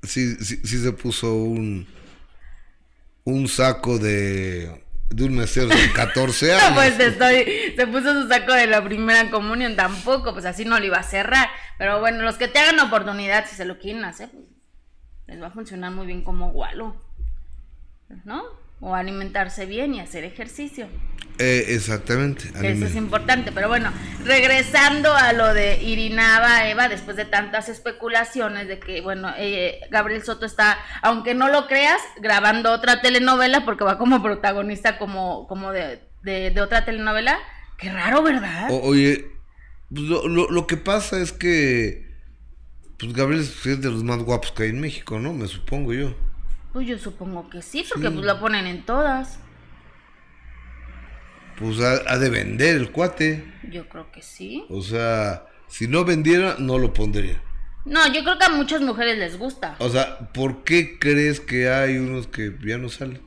Speaker 1: Sí, sí, sí se puso un. Un saco de. De un mesero de 14 años.
Speaker 2: Pues estoy, se puso su saco de la primera comunión tampoco, pues así no lo iba a cerrar. Pero bueno, los que te hagan oportunidad, si se lo quieren hacer, pues, les va a funcionar muy bien como gualo. ¿No? O alimentarse bien y hacer ejercicio.
Speaker 1: Eh, exactamente.
Speaker 2: Eso es importante. Pero bueno, regresando a lo de Irinaba Eva, después de tantas especulaciones de que, bueno, eh, Gabriel Soto está, aunque no lo creas, grabando otra telenovela porque va como protagonista como, como de, de, de otra telenovela. Qué raro, ¿verdad?
Speaker 1: O- oye, pues lo, lo- lo que pasa es que. Pues Gabriel es de los más guapos que hay en México, ¿no? Me supongo yo.
Speaker 2: Pues yo supongo que sí, porque pues lo ponen en todas.
Speaker 1: Pues ha, ha de vender el cuate.
Speaker 2: Yo creo que sí.
Speaker 1: O sea, si no vendiera, no lo pondría.
Speaker 2: No, yo creo que a muchas mujeres les gusta.
Speaker 1: O sea, ¿por qué crees que hay unos que ya no salen?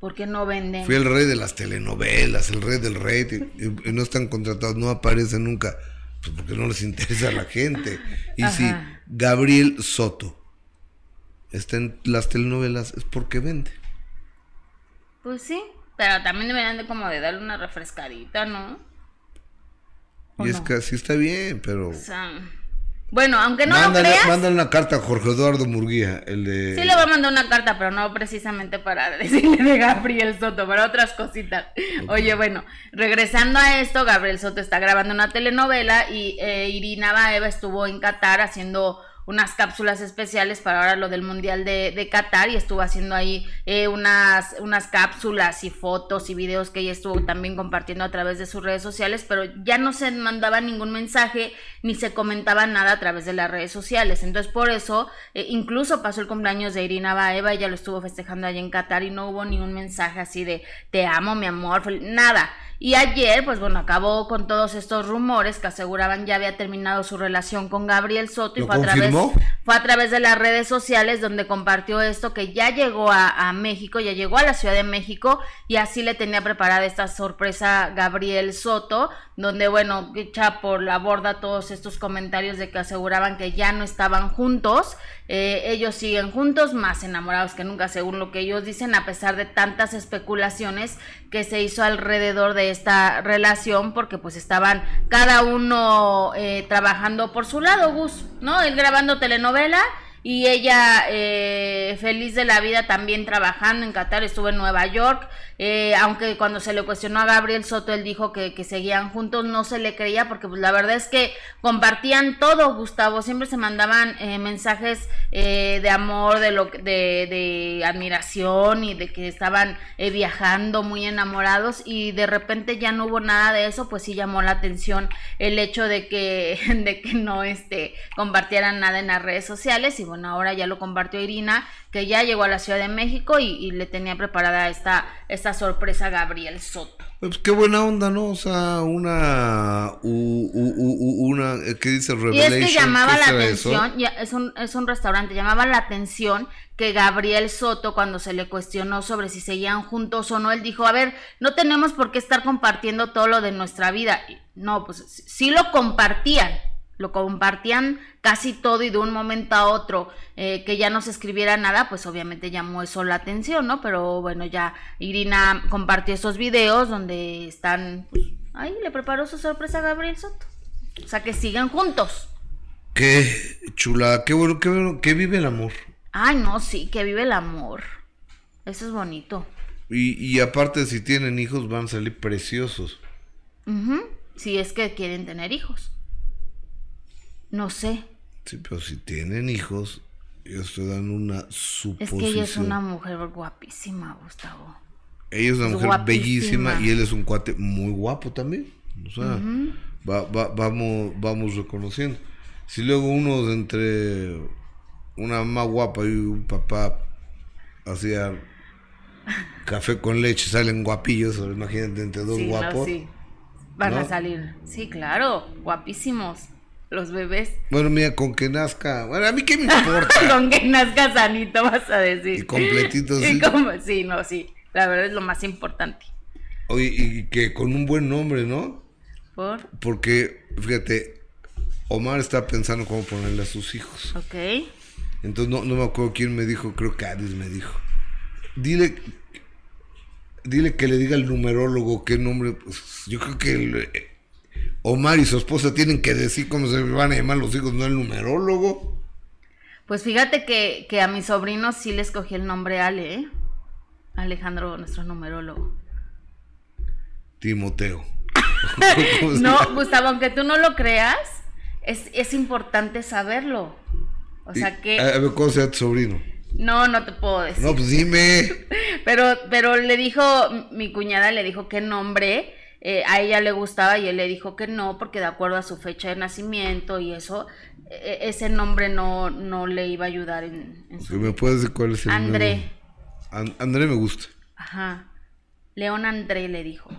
Speaker 2: Porque no venden.
Speaker 1: Fui el rey de las telenovelas, el rey del rating, y, y no están contratados, no aparecen nunca, pues porque no les interesa a la gente. Y si. Gabriel Soto está en las telenovelas es porque vende.
Speaker 2: Pues sí, pero también deberían de como de darle una refrescadita, ¿no? ¿O
Speaker 1: Y es
Speaker 2: no?
Speaker 1: que así está bien, pero...
Speaker 2: O sea, bueno, aunque no
Speaker 1: mándale,
Speaker 2: lo creas,
Speaker 1: mándale una carta a Jorge Eduardo Murguía, el de...
Speaker 2: sí le voy a mandar una carta, pero no precisamente para decirle de Gabriel Soto, para otras cositas. Oye, bueno, regresando a esto, Gabriel Soto está grabando una telenovela y eh, Irina Baeva estuvo en Qatar haciendo unas cápsulas especiales para ahora lo del Mundial de, de Qatar y estuvo haciendo ahí eh, unas, unas cápsulas y fotos y videos que ella estuvo también compartiendo a través de sus redes sociales, pero ya no se mandaba ningún mensaje ni se comentaba nada a través de las redes sociales. Entonces por eso eh, incluso pasó el cumpleaños de Irina Baeva, ella lo estuvo festejando allá en Qatar y no hubo ningún mensaje así de te amo, mi amor, nada. Y ayer, pues bueno, acabó con todos estos rumores que aseguraban ya había terminado su relación con Gabriel Soto y
Speaker 1: ¿Lo
Speaker 2: fue a través fue a través de las redes sociales donde compartió esto que ya llegó a, a México, ya llegó a la Ciudad de México y así le tenía preparada esta sorpresa Gabriel Soto, donde bueno, echa por la borda todos estos comentarios de que aseguraban que ya no estaban juntos, Eh, ellos siguen juntos, más enamorados que nunca, según lo que ellos dicen, a pesar de tantas especulaciones que se hizo alrededor de esta relación, porque pues estaban cada uno eh, trabajando por su lado, Gus, ¿no? Él grabando telenovela y ella eh, feliz de la vida también trabajando en Qatar, estuvo en Nueva York, eh, aunque cuando se le cuestionó a Gabriel Soto, él dijo que, que seguían juntos, no se le creía porque pues la verdad es que compartían todo, Gustavo, siempre se mandaban eh, mensajes eh, de amor, de, lo, de, de admiración y de que estaban eh, viajando muy enamorados y de repente ya no hubo nada de eso, pues sí llamó la atención el hecho de que, de que no este, compartieran nada en las redes sociales y bueno, ahora ya lo compartió Irina, que ya llegó a la Ciudad de México y, le tenía preparada esta sorpresa a Gabriel Soto.
Speaker 1: Pues qué buena onda, ¿no? O sea, una... u- u- una... eh, ¿Qué dice
Speaker 2: Y
Speaker 1: Revelation?
Speaker 2: es que llamaba
Speaker 1: ¿Qué
Speaker 2: la atención, ya, es, un, es un restaurante, llamaba la atención que Gabriel Soto, cuando se le cuestionó sobre si seguían juntos o no, él dijo, a ver, no tenemos por qué estar compartiendo todo lo de nuestra vida. Y No, pues sí lo compartían, lo compartían casi todo y de un momento a otro eh, que ya no se escribiera nada, pues obviamente llamó eso la atención, ¿no? Pero bueno, ya Irina compartió esos videos donde están, pues, ahí le preparó su sorpresa a Gabriel Soto. O sea, que sigan juntos.
Speaker 1: Qué chula, qué bueno, qué bueno, que vive el amor.
Speaker 2: Ay, no, sí, que vive el amor. Eso es bonito.
Speaker 1: Y, y aparte, si tienen hijos, van a salir preciosos.
Speaker 2: Ujú, Si es que quieren tener hijos. No sé.
Speaker 1: Sí, pero si tienen hijos, yo estoy dando una
Speaker 2: Es
Speaker 1: suposición.
Speaker 2: que ella es una mujer guapísima, Gustavo.
Speaker 1: Ella es una
Speaker 2: es
Speaker 1: mujer
Speaker 2: guapísima.
Speaker 1: bellísima y él es un cuate muy guapo también. O sea, va- va- vamos, vamos reconociendo. Si luego uno de entre una mamá guapa y un papá hacía café con leche, salen guapillos, imagínate entre dos
Speaker 2: Sí, no,
Speaker 1: guapos.
Speaker 2: sí. Van a
Speaker 1: ¿No?
Speaker 2: salir. Sí, claro, guapísimos. Los bebés.
Speaker 1: Bueno, mira, con que nazca. Bueno, a mí qué me importa.
Speaker 2: Con que nazca sanito, vas a decir.
Speaker 1: Y completito,
Speaker 2: Y
Speaker 1: sí.
Speaker 2: como- sí, no, sí. La verdad es lo más importante.
Speaker 1: Oye, y que con un buen nombre, ¿no?
Speaker 2: ¿Por?
Speaker 1: Porque, fíjate, Omar está pensando cómo ponerle a sus hijos.
Speaker 2: Ok.
Speaker 1: Entonces no, no me acuerdo quién me dijo, creo que Adis me dijo. Dile, dile que le diga al numerólogo qué nombre. pues, yo creo que el, Omar y su esposa tienen que decir cómo se van a llamar los hijos, no el numerólogo.
Speaker 2: Pues fíjate que, que a mis sobrinos sí les cogí el nombre Ale, ¿eh? Alejandro, nuestro numerólogo.
Speaker 1: Timoteo. ¿Cómo se
Speaker 2: No? Gustavo, aunque tú no lo creas, es, es importante saberlo. O sea que...
Speaker 1: A ver, ¿cómo se llama tu sobrino?
Speaker 2: No, no te puedo decir.
Speaker 1: No, pues dime.
Speaker 2: Pero, pero le dijo, mi cuñada le dijo qué nombre eh, a ella le gustaba y él le dijo que no, porque de acuerdo a su fecha de nacimiento y eso, e- ese nombre no, no le iba a ayudar en, en
Speaker 1: ¿Que
Speaker 2: su...
Speaker 1: ¿Me puedes decir cuál es el
Speaker 2: André.
Speaker 1: André me gusta.
Speaker 2: Ajá. León André le dijo.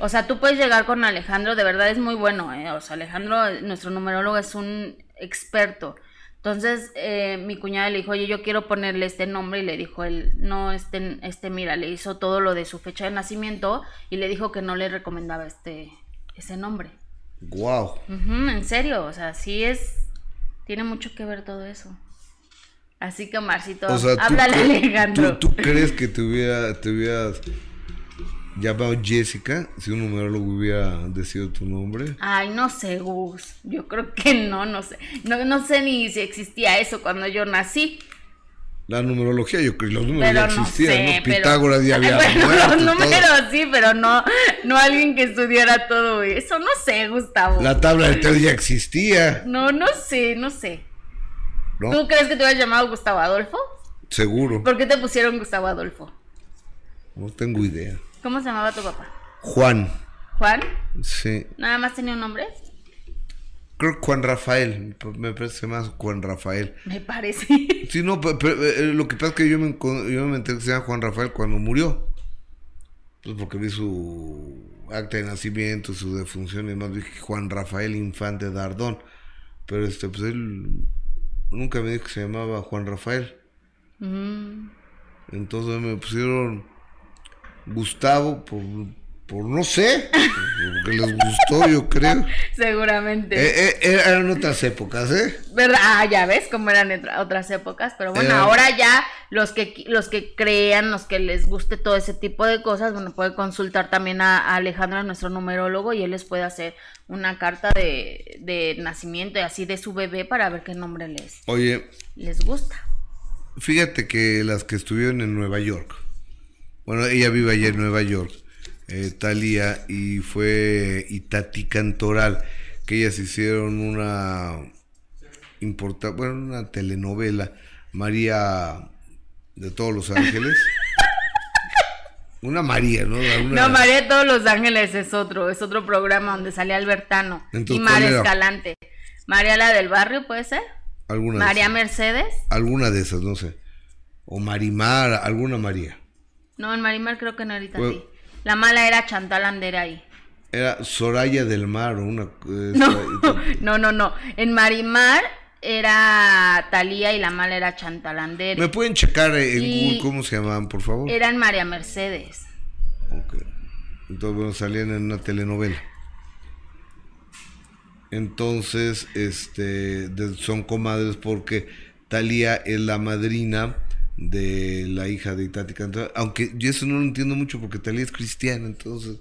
Speaker 2: O sea, tú puedes llegar con Alejandro, de verdad es muy bueno, ¿eh? O sea, Alejandro, nuestro numerólogo, es un experto. Entonces, eh, mi cuñada le dijo, oye, yo quiero ponerle este nombre, y le dijo él, no, este, este, mira, le hizo todo lo de su fecha de nacimiento, y le dijo que no le recomendaba este, ese nombre.
Speaker 1: Wow.
Speaker 2: en serio, o sea, sí es, tiene mucho que ver todo eso. Así que, Marcito, háblale a Alejandro.
Speaker 1: ¿tú, crees que te, hubiera, te hubieras llamado Jessica si un numerólogo hubiera decidido tu nombre?
Speaker 2: Ay, no sé, Gus. Yo creo que no, no sé. No, no sé ni si existía eso cuando yo nací.
Speaker 1: La numerología, yo creo que los números ya existían, ¿no? Pitágoras ya había
Speaker 2: bueno, Los números sí, pero no, no alguien que estudiara todo eso. No sé, Gustavo.
Speaker 1: La tabla de tres ya existía.
Speaker 2: No, no sé, no sé. ¿Tú crees que te hubieras llamado Gustavo Adolfo?
Speaker 1: Seguro.
Speaker 2: ¿Por qué te pusieron Gustavo Adolfo?
Speaker 1: No tengo idea.
Speaker 2: ¿Cómo se llamaba tu papá?
Speaker 1: Juan.
Speaker 2: ¿Juan?
Speaker 1: Sí.
Speaker 2: ¿Nada más tenía un nombre?
Speaker 1: Creo que Juan Rafael, me parece más Juan Rafael.
Speaker 2: Me parece.
Speaker 1: Sí, no, pero, eh, lo que pasa es que yo me, yo me enteré que se llama Juan Rafael cuando murió. Pues porque vi su acta de nacimiento, su defunción y demás, dije Juan Rafael Infante Dardón. Pero este, pues él nunca me dijo que se llamaba Juan Rafael. Mm. Entonces me pusieron Gustavo por, por no sé, porque les gustó, yo creo.
Speaker 2: Seguramente.
Speaker 1: Eh, eh, eran otras épocas, ¿eh?
Speaker 2: ¿Verdad? Ah, ya ves cómo eran otras épocas, pero bueno, ahora ya los que los que crean, los que les guste todo ese tipo de cosas, bueno, pueden consultar también a, Alejandro, nuestro numerólogo, y él les puede hacer una carta de, de nacimiento y así de su bebé para ver qué nombre les,
Speaker 1: Oye,
Speaker 2: les gusta.
Speaker 1: Fíjate que las que estuvieron en Nueva York, bueno, ella vive allá en Nueva York, eh, Talía, y fue Itati Cantoral, que ellas hicieron una importante, bueno, una telenovela, María de todos los ángeles. Una María, ¿no?
Speaker 2: No, María de todos los ángeles es otro, es otro programa donde sale Albertano y María Escalante. María la del barrio, ¿puede ser?
Speaker 1: ¿Alguna
Speaker 2: María Mercedes.
Speaker 1: Alguna de esas, no sé. O Marimar, alguna María.
Speaker 2: No, en Marimar creo que no era pues, La mala era Chantal ahí.
Speaker 1: Era Soraya del Mar o una...
Speaker 2: no, no, no, En Marimar era Talía y la mala era Chantal
Speaker 1: ¿Me pueden checar en Google cómo se llamaban, por favor?
Speaker 2: Eran María Mercedes.
Speaker 1: Ok. Entonces, bueno, salían en una telenovela. Entonces, este, son comadres porque Talía es la madrina de la hija de Itati Cantoral. Aunque yo eso no lo entiendo mucho porque Talía es cristiana, entonces.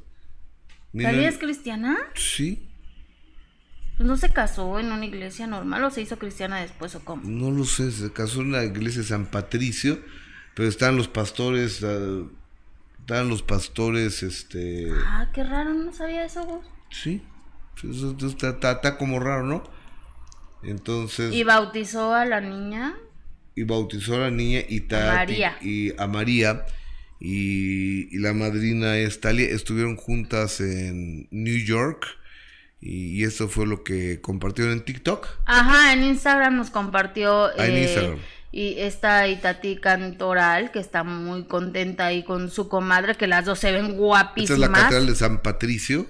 Speaker 2: ¿Talía es cristiana?
Speaker 1: Sí.
Speaker 2: Pues no se casó en una iglesia normal o se hizo cristiana después o cómo?
Speaker 1: No lo sé, se casó en la iglesia de San Patricio, pero están los pastores, uh, están los pastores, este...
Speaker 2: Ah, qué raro, no sabía eso vos.
Speaker 1: Sí, eso, está, está como raro, ¿no? Entonces...
Speaker 2: ¿Y bautizó a la niña?
Speaker 1: Y bautizó a la niña y, María. y a María y, la madrina es Talia. Estuvieron juntas en New York y, eso fue lo que compartieron en TikTok.
Speaker 2: Ajá, en Instagram nos compartió. Ah, eh, y esta Itati Cantoral, que está muy contenta ahí con su comadre, que las dos se ven guapísimas. Esta es
Speaker 1: la catedral de San Patricio.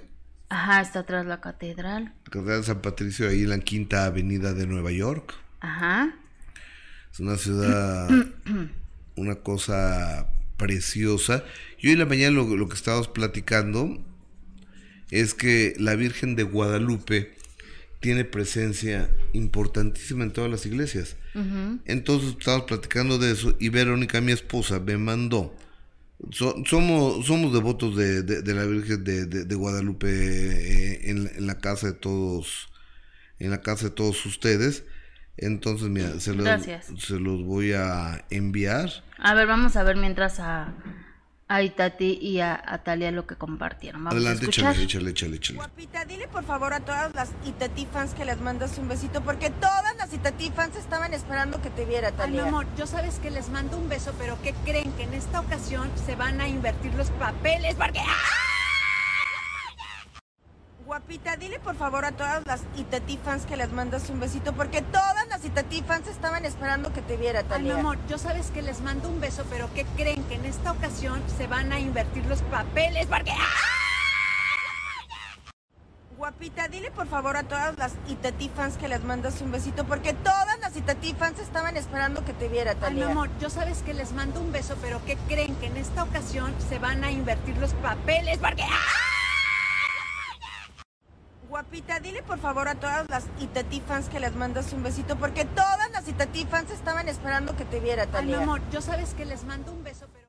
Speaker 2: Ajá, está atrás la catedral.
Speaker 1: La catedral de San Patricio, ahí en la quinta avenida de Nueva York.
Speaker 2: Ajá.
Speaker 1: Es una ciudad, una cosa preciosa. Y hoy en la mañana lo, que estábamos platicando es que la Virgen de Guadalupe tiene presencia importantísima en todas las iglesias. Entonces estábamos platicando de eso y Verónica, mi esposa, me mandó. somos, somos devotos de, la Virgen de, Guadalupe eh, en, en, la casa de todos, en la casa de todos ustedes. Entonces, mira, se los, se los voy a enviar.
Speaker 2: A ver, vamos a ver mientras a, a Itati y a, Talia lo que compartieron. Vamos
Speaker 1: Adelante, a échale, échale, échale, échale.
Speaker 4: Guapita, dile por favor a todas las Itati fans que les mandas un besito, porque todas las Itati fans estaban esperando que te viera, Talia.
Speaker 5: Ay, mi amor, yo sabes que les mando un beso, pero ¿qué creen? Que en esta ocasión se van a invertir los papeles, porque... ¡ah!
Speaker 4: Guapita, dile por favor a todas las Itati fans que les mandas un besito, porque todas las Itati fans estaban esperando que te viera, Talia.
Speaker 5: Ay, amor, yo sabes que les mando un beso, pero ¿qué creen? Que en esta ocasión se van a invertir los papeles, porque... ¡ah!
Speaker 4: Guapita, dile por favor a todas las Itetí fans que les mandas un besito, porque todas las Itetí fans estaban esperando que te viera,
Speaker 5: Ay, mi
Speaker 4: Talía.
Speaker 5: amor, yo sabes que les mando un beso, pero ¿qué creen? Que en esta ocasión se van a invertir los papeles porque...
Speaker 4: Guapita, dile por favor a todas las Itetí fans que les mandas un besito, porque todas las Itetí fans estaban esperando que te viera,
Speaker 5: Ay, mi
Speaker 4: Talía.
Speaker 5: amor, yo sabes que les mando un beso, pero...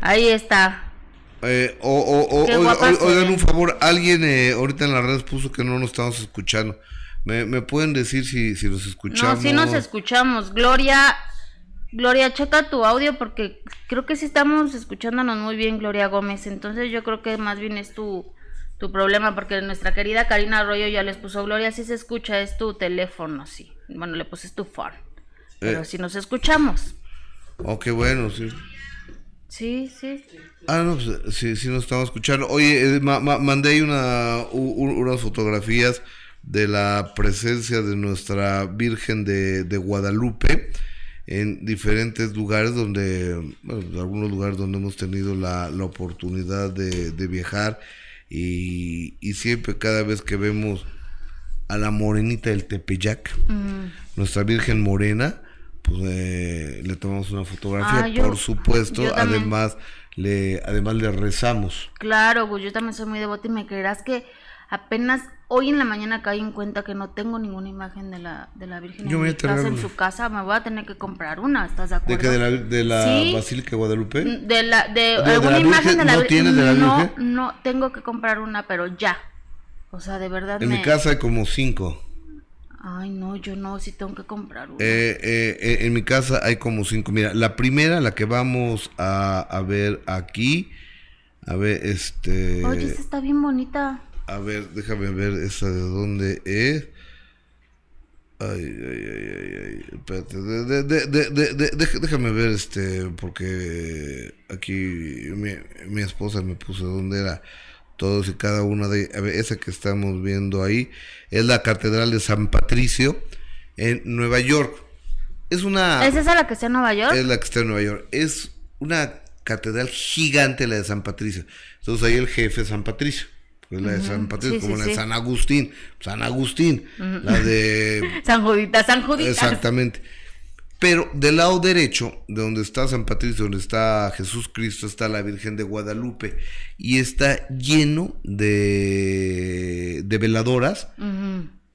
Speaker 2: Ahí está.
Speaker 1: Eh, o, o- o- oigan un favor, alguien eh, ahorita en las redes puso que no nos estamos escuchando. ¿Me, me pueden decir si, si nos escuchamos?
Speaker 2: No, sí nos escuchamos. Gloria, Gloria, checa tu audio porque creo que sí estamos escuchándonos muy bien, Gloria Gómez. Entonces yo creo que más bien es tu, tu problema porque nuestra querida Karina Arroyo ya les puso Gloria, sí se escucha, es tu teléfono, sí. Bueno, le puse tu phone. Pero
Speaker 1: Eh.
Speaker 2: sí nos escuchamos.
Speaker 1: Ok, bueno, sí.
Speaker 2: Sí, sí.
Speaker 1: Ah, no, pues, sí, sí nos estamos escuchando. Oye, eh, ma- ma- mandé una, unas fotografías de la presencia de nuestra Virgen de, de Guadalupe en diferentes lugares donde, bueno, algunos lugares donde hemos tenido la, la oportunidad de, de viajar y, y siempre cada vez que vemos a la morenita del Tepeyac,
Speaker 2: Mm.
Speaker 1: nuestra Virgen Morena, pues eh, le tomamos una fotografía,
Speaker 2: Ah, yo-
Speaker 1: por supuesto, además le además le rezamos.
Speaker 2: Claro, yo también soy muy devota y me creerás que apenas hoy en la mañana caí en cuenta que no tengo ninguna imagen de la, de la Virgen
Speaker 1: Yo
Speaker 2: en
Speaker 1: me
Speaker 2: mi casa, en su casa. Me voy a tener que comprar una, ¿estás de
Speaker 1: ¿De
Speaker 2: acuerdo?
Speaker 1: que de la, de la
Speaker 2: Sí.
Speaker 1: Basílica de Guadalupe?
Speaker 2: De la, de,
Speaker 1: de
Speaker 2: alguna
Speaker 1: la
Speaker 2: imagen
Speaker 1: Virgen?
Speaker 2: de la
Speaker 1: ¿No
Speaker 2: Virgen.
Speaker 1: tienes de la
Speaker 2: no,
Speaker 1: Virgen?
Speaker 2: no, tengo que comprar una, pero ya. O sea, de verdad
Speaker 1: En
Speaker 2: me...
Speaker 1: mi casa hay como cinco.
Speaker 2: Ay, no, yo no, sí tengo que comprar una.
Speaker 1: Eh, eh, eh, en mi casa hay como cinco. Mira, la primera, la que vamos a, a ver aquí. A ver, este.
Speaker 2: Oye, esta está bien bonita.
Speaker 1: A ver, déjame ver esa de dónde es. Ay, ay, ay, ay, ay, espérate, de- de- de- déjame ver este, porque aquí mi, mi esposa me puso dónde era todos y cada una de, a ver, esa que estamos viendo ahí, es la Catedral de San Patricio en Nueva York. Es una...
Speaker 2: ¿Es esa la que está en Nueva York?
Speaker 1: Es la que está en Nueva York. Es una catedral gigante la de San Patricio. Entonces ahí el jefe San Patricio. La de San Patricio,
Speaker 2: Sí,
Speaker 1: como
Speaker 2: sí,
Speaker 1: la de
Speaker 2: sí.
Speaker 1: San Agustín. San Agustín. La de...
Speaker 2: San Judita, San Judita.
Speaker 1: Exactamente. Pero del lado derecho, de donde está San Patricio, donde está Jesús Cristo, está la Virgen de Guadalupe. Y está lleno de, de veladoras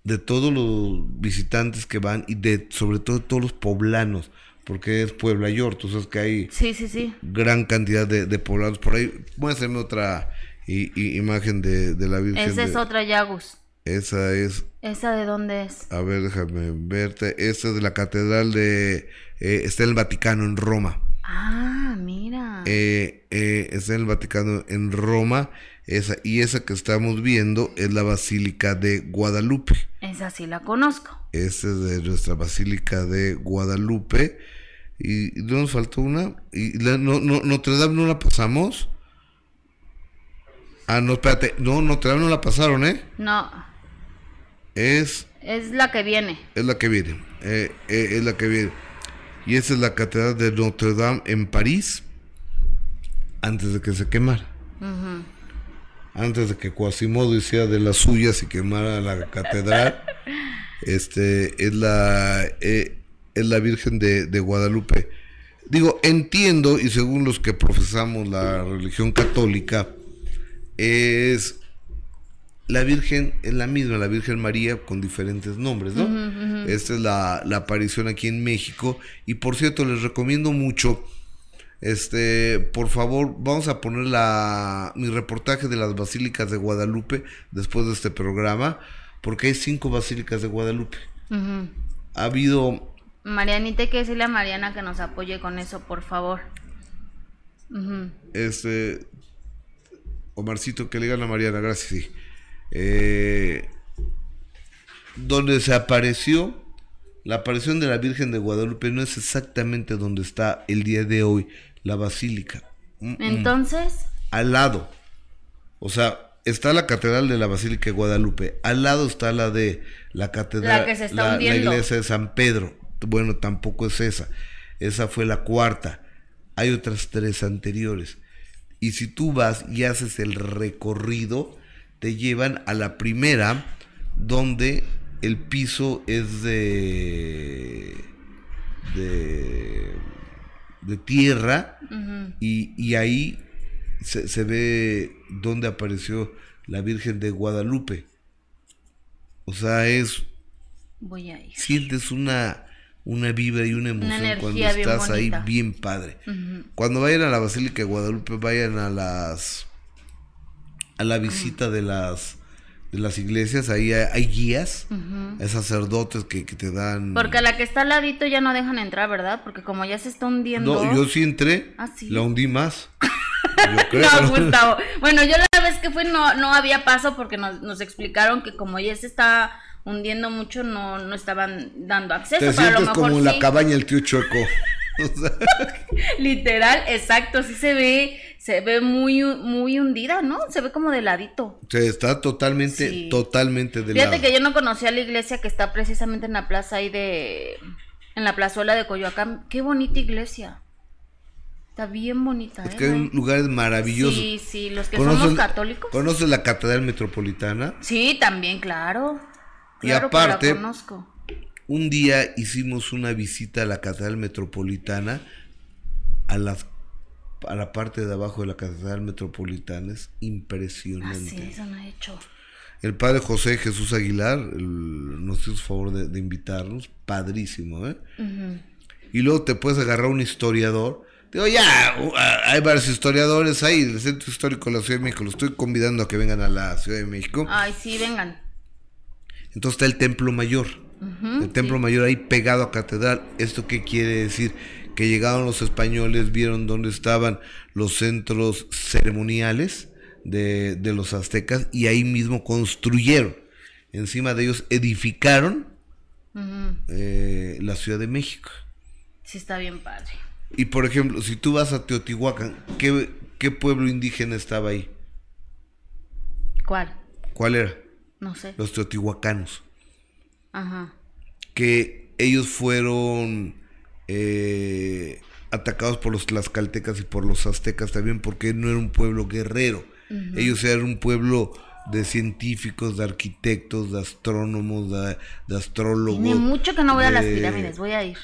Speaker 1: de todos los visitantes que van y de sobre todo de todos los poblanos, porque es Puebla York, tú sabes que hay
Speaker 2: Sí, sí, sí.
Speaker 1: gran cantidad de, de poblanos por ahí. Muéstrame otra i- i- imagen de, de la Virgen.
Speaker 2: Esa es otra Yagus.
Speaker 1: Esa es,
Speaker 2: ¿Esa de dónde es?
Speaker 1: a ver, déjame verte. Esta es de la catedral de, eh, está en el Vaticano, en Roma.
Speaker 2: Ah, mira.
Speaker 1: Eh, eh, está en el Vaticano, en Roma. Esa, y esa que estamos viendo es la Basílica de Guadalupe.
Speaker 2: Esa sí la conozco.
Speaker 1: Esta es de nuestra Basílica de Guadalupe. Y, y no nos faltó una. ¿Y la, no, no, Notre Dame no la pasamos? Ah, no, espérate. No, Notre Dame no la pasaron, ¿eh?
Speaker 2: No,
Speaker 1: Es,
Speaker 2: es la que viene.
Speaker 1: es la que viene. eh, eh, es la que viene. Y esa es la Catedral de Notre Dame en París. Antes de que se quemara. Antes de que Quasimodo hiciera de las suyas y quemara la catedral. este es la eh, es la Virgen de, de Guadalupe. Digo, entiendo, y según los que profesamos la religión católica, es la Virgen, es la misma, la Virgen María, con diferentes nombres, ¿no? Esta es la, la aparición aquí en México. Y por cierto, les recomiendo mucho. Este, por favor, vamos a poner la, mi reportaje de las basílicas de Guadalupe después de este programa, porque hay cinco basílicas de Guadalupe. Ha habido
Speaker 2: Marianita, hay que decirle a Mariana que nos apoye con eso, por favor.
Speaker 1: Este. Omarcito, que le digan a Mariana, gracias. sí. Eh, donde se apareció, la aparición de la Virgen de Guadalupe no es exactamente donde está el día de hoy la basílica. Mm, mm,
Speaker 2: Entonces,
Speaker 1: al lado. O sea, está la catedral de la Basílica de Guadalupe. Al lado está la de la catedral,
Speaker 2: La que se está
Speaker 1: la, la iglesia de San Pedro. Bueno, tampoco es esa. Esa fue la cuarta. Hay otras tres anteriores. Y si tú vas y haces el recorrido, te llevan a la primera donde el piso es de de, de tierra y, y ahí se, se ve donde apareció la Virgen de Guadalupe. O sea, es
Speaker 2: Voy a ir.
Speaker 1: sientes una una vibra y una emoción cuando estás ahí bien padre. Cuando vayan a la Basílica de Guadalupe, vayan a las a la visita de las de las iglesias, ahí hay, hay guías, hay sacerdotes que, que te dan
Speaker 2: Porque a la que está al ladito ya no dejan entrar, ¿verdad? Porque como ya se está hundiendo.
Speaker 1: No, yo sí entré,
Speaker 2: Ah, ¿sí?
Speaker 1: la hundí más. Yo creo.
Speaker 2: No, Gustavo. Bueno, yo la vez que fui no, no había paso porque nos, nos explicaron que como ya se está hundiendo mucho, no, no estaban dando acceso.
Speaker 1: Te
Speaker 2: pero a lo
Speaker 1: sientes
Speaker 2: mejor
Speaker 1: como en la
Speaker 2: sí.
Speaker 1: cabaña el tío Chueco.
Speaker 2: Literal, exacto, sí se ve, se ve muy, muy hundida, ¿no? Se ve como de ladito.
Speaker 1: se está totalmente,
Speaker 2: Sí.
Speaker 1: totalmente de
Speaker 2: Fíjate
Speaker 1: lado.
Speaker 2: que yo no conocía la iglesia que está precisamente en la plaza ahí de, en la plazuela de Coyoacán. Qué bonita iglesia. Está bien bonita,
Speaker 1: Es
Speaker 2: ¿eh?
Speaker 1: que hay un- lugares maravillosos.
Speaker 2: Sí, sí, los que
Speaker 1: ¿Conoces-
Speaker 2: somos católicos.
Speaker 1: ¿Conoces la Catedral Metropolitana?
Speaker 2: Sí, también, claro.
Speaker 1: Y
Speaker 2: Claro que la
Speaker 1: aparte-
Speaker 2: conozco.
Speaker 1: Un día hicimos una visita a la Catedral Metropolitana, a, las, a la parte de abajo de la Catedral Metropolitana. Es impresionante.
Speaker 2: sí, eso no he hecho.
Speaker 1: El padre José Jesús Aguilar el- nos hizo favor de, de invitarnos. Padrísimo, ¿eh? Y luego te puedes agarrar un historiador. Digo, ya, hay varios historiadores ahí. El Centro Histórico de la Ciudad de México. Lo estoy convidando a que vengan a la Ciudad de México.
Speaker 2: Ay, sí, vengan.
Speaker 1: Entonces está el Templo Mayor. el Templo Mayor ahí pegado a Catedral. ¿Esto qué quiere decir? Que llegaron los españoles, vieron dónde estaban los centros ceremoniales de, de los aztecas y ahí mismo construyeron. Encima de ellos edificaron eh, la Ciudad de México.
Speaker 2: Sí, está bien padre.
Speaker 1: Y por ejemplo, si tú vas a Teotihuacán, ¿qué, qué pueblo indígena estaba ahí?
Speaker 2: ¿Cuál?
Speaker 1: ¿Cuál era?
Speaker 2: No sé.
Speaker 1: Los teotihuacanos.
Speaker 2: Ajá.
Speaker 1: Que ellos fueron eh, atacados por los tlaxcaltecas y por los aztecas también, porque no era un pueblo guerrero. Ellos eran un pueblo de científicos, de arquitectos, de astrónomos, de, de astrólogos.
Speaker 2: Tiene mucho que no voy a las
Speaker 1: de-
Speaker 2: pirámides, voy a ir.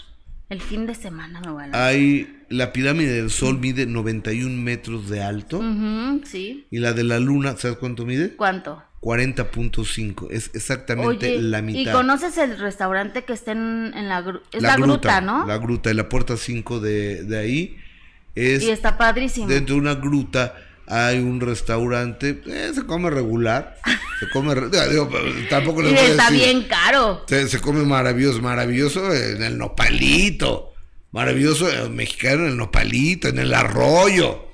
Speaker 2: El fin de semana me voy a.
Speaker 1: Hay la pirámide del Sol mide 91 metros de alto
Speaker 2: Ujú, sí.
Speaker 1: y la de la Luna, ¿sabes cuánto mide?
Speaker 2: ¿Cuánto?
Speaker 1: 40.5, es exactamente
Speaker 2: Oye,
Speaker 1: la
Speaker 2: ¿y
Speaker 1: mitad.
Speaker 2: conoces el restaurante que está en, en la, gru- es la, gruta, ¿no?
Speaker 1: La gruta, y la puerta 5 de, de ahí es
Speaker 2: Y está padrísimo.
Speaker 1: dentro de una gruta hay un restaurante, eh, se come regular, se come, digo, tampoco les
Speaker 2: Y
Speaker 1: voy a
Speaker 2: está
Speaker 1: decir,
Speaker 2: bien caro.
Speaker 1: Se, se come maravilloso, maravilloso en el nopalito, maravilloso el mexicano en el nopalito, en el arroyo.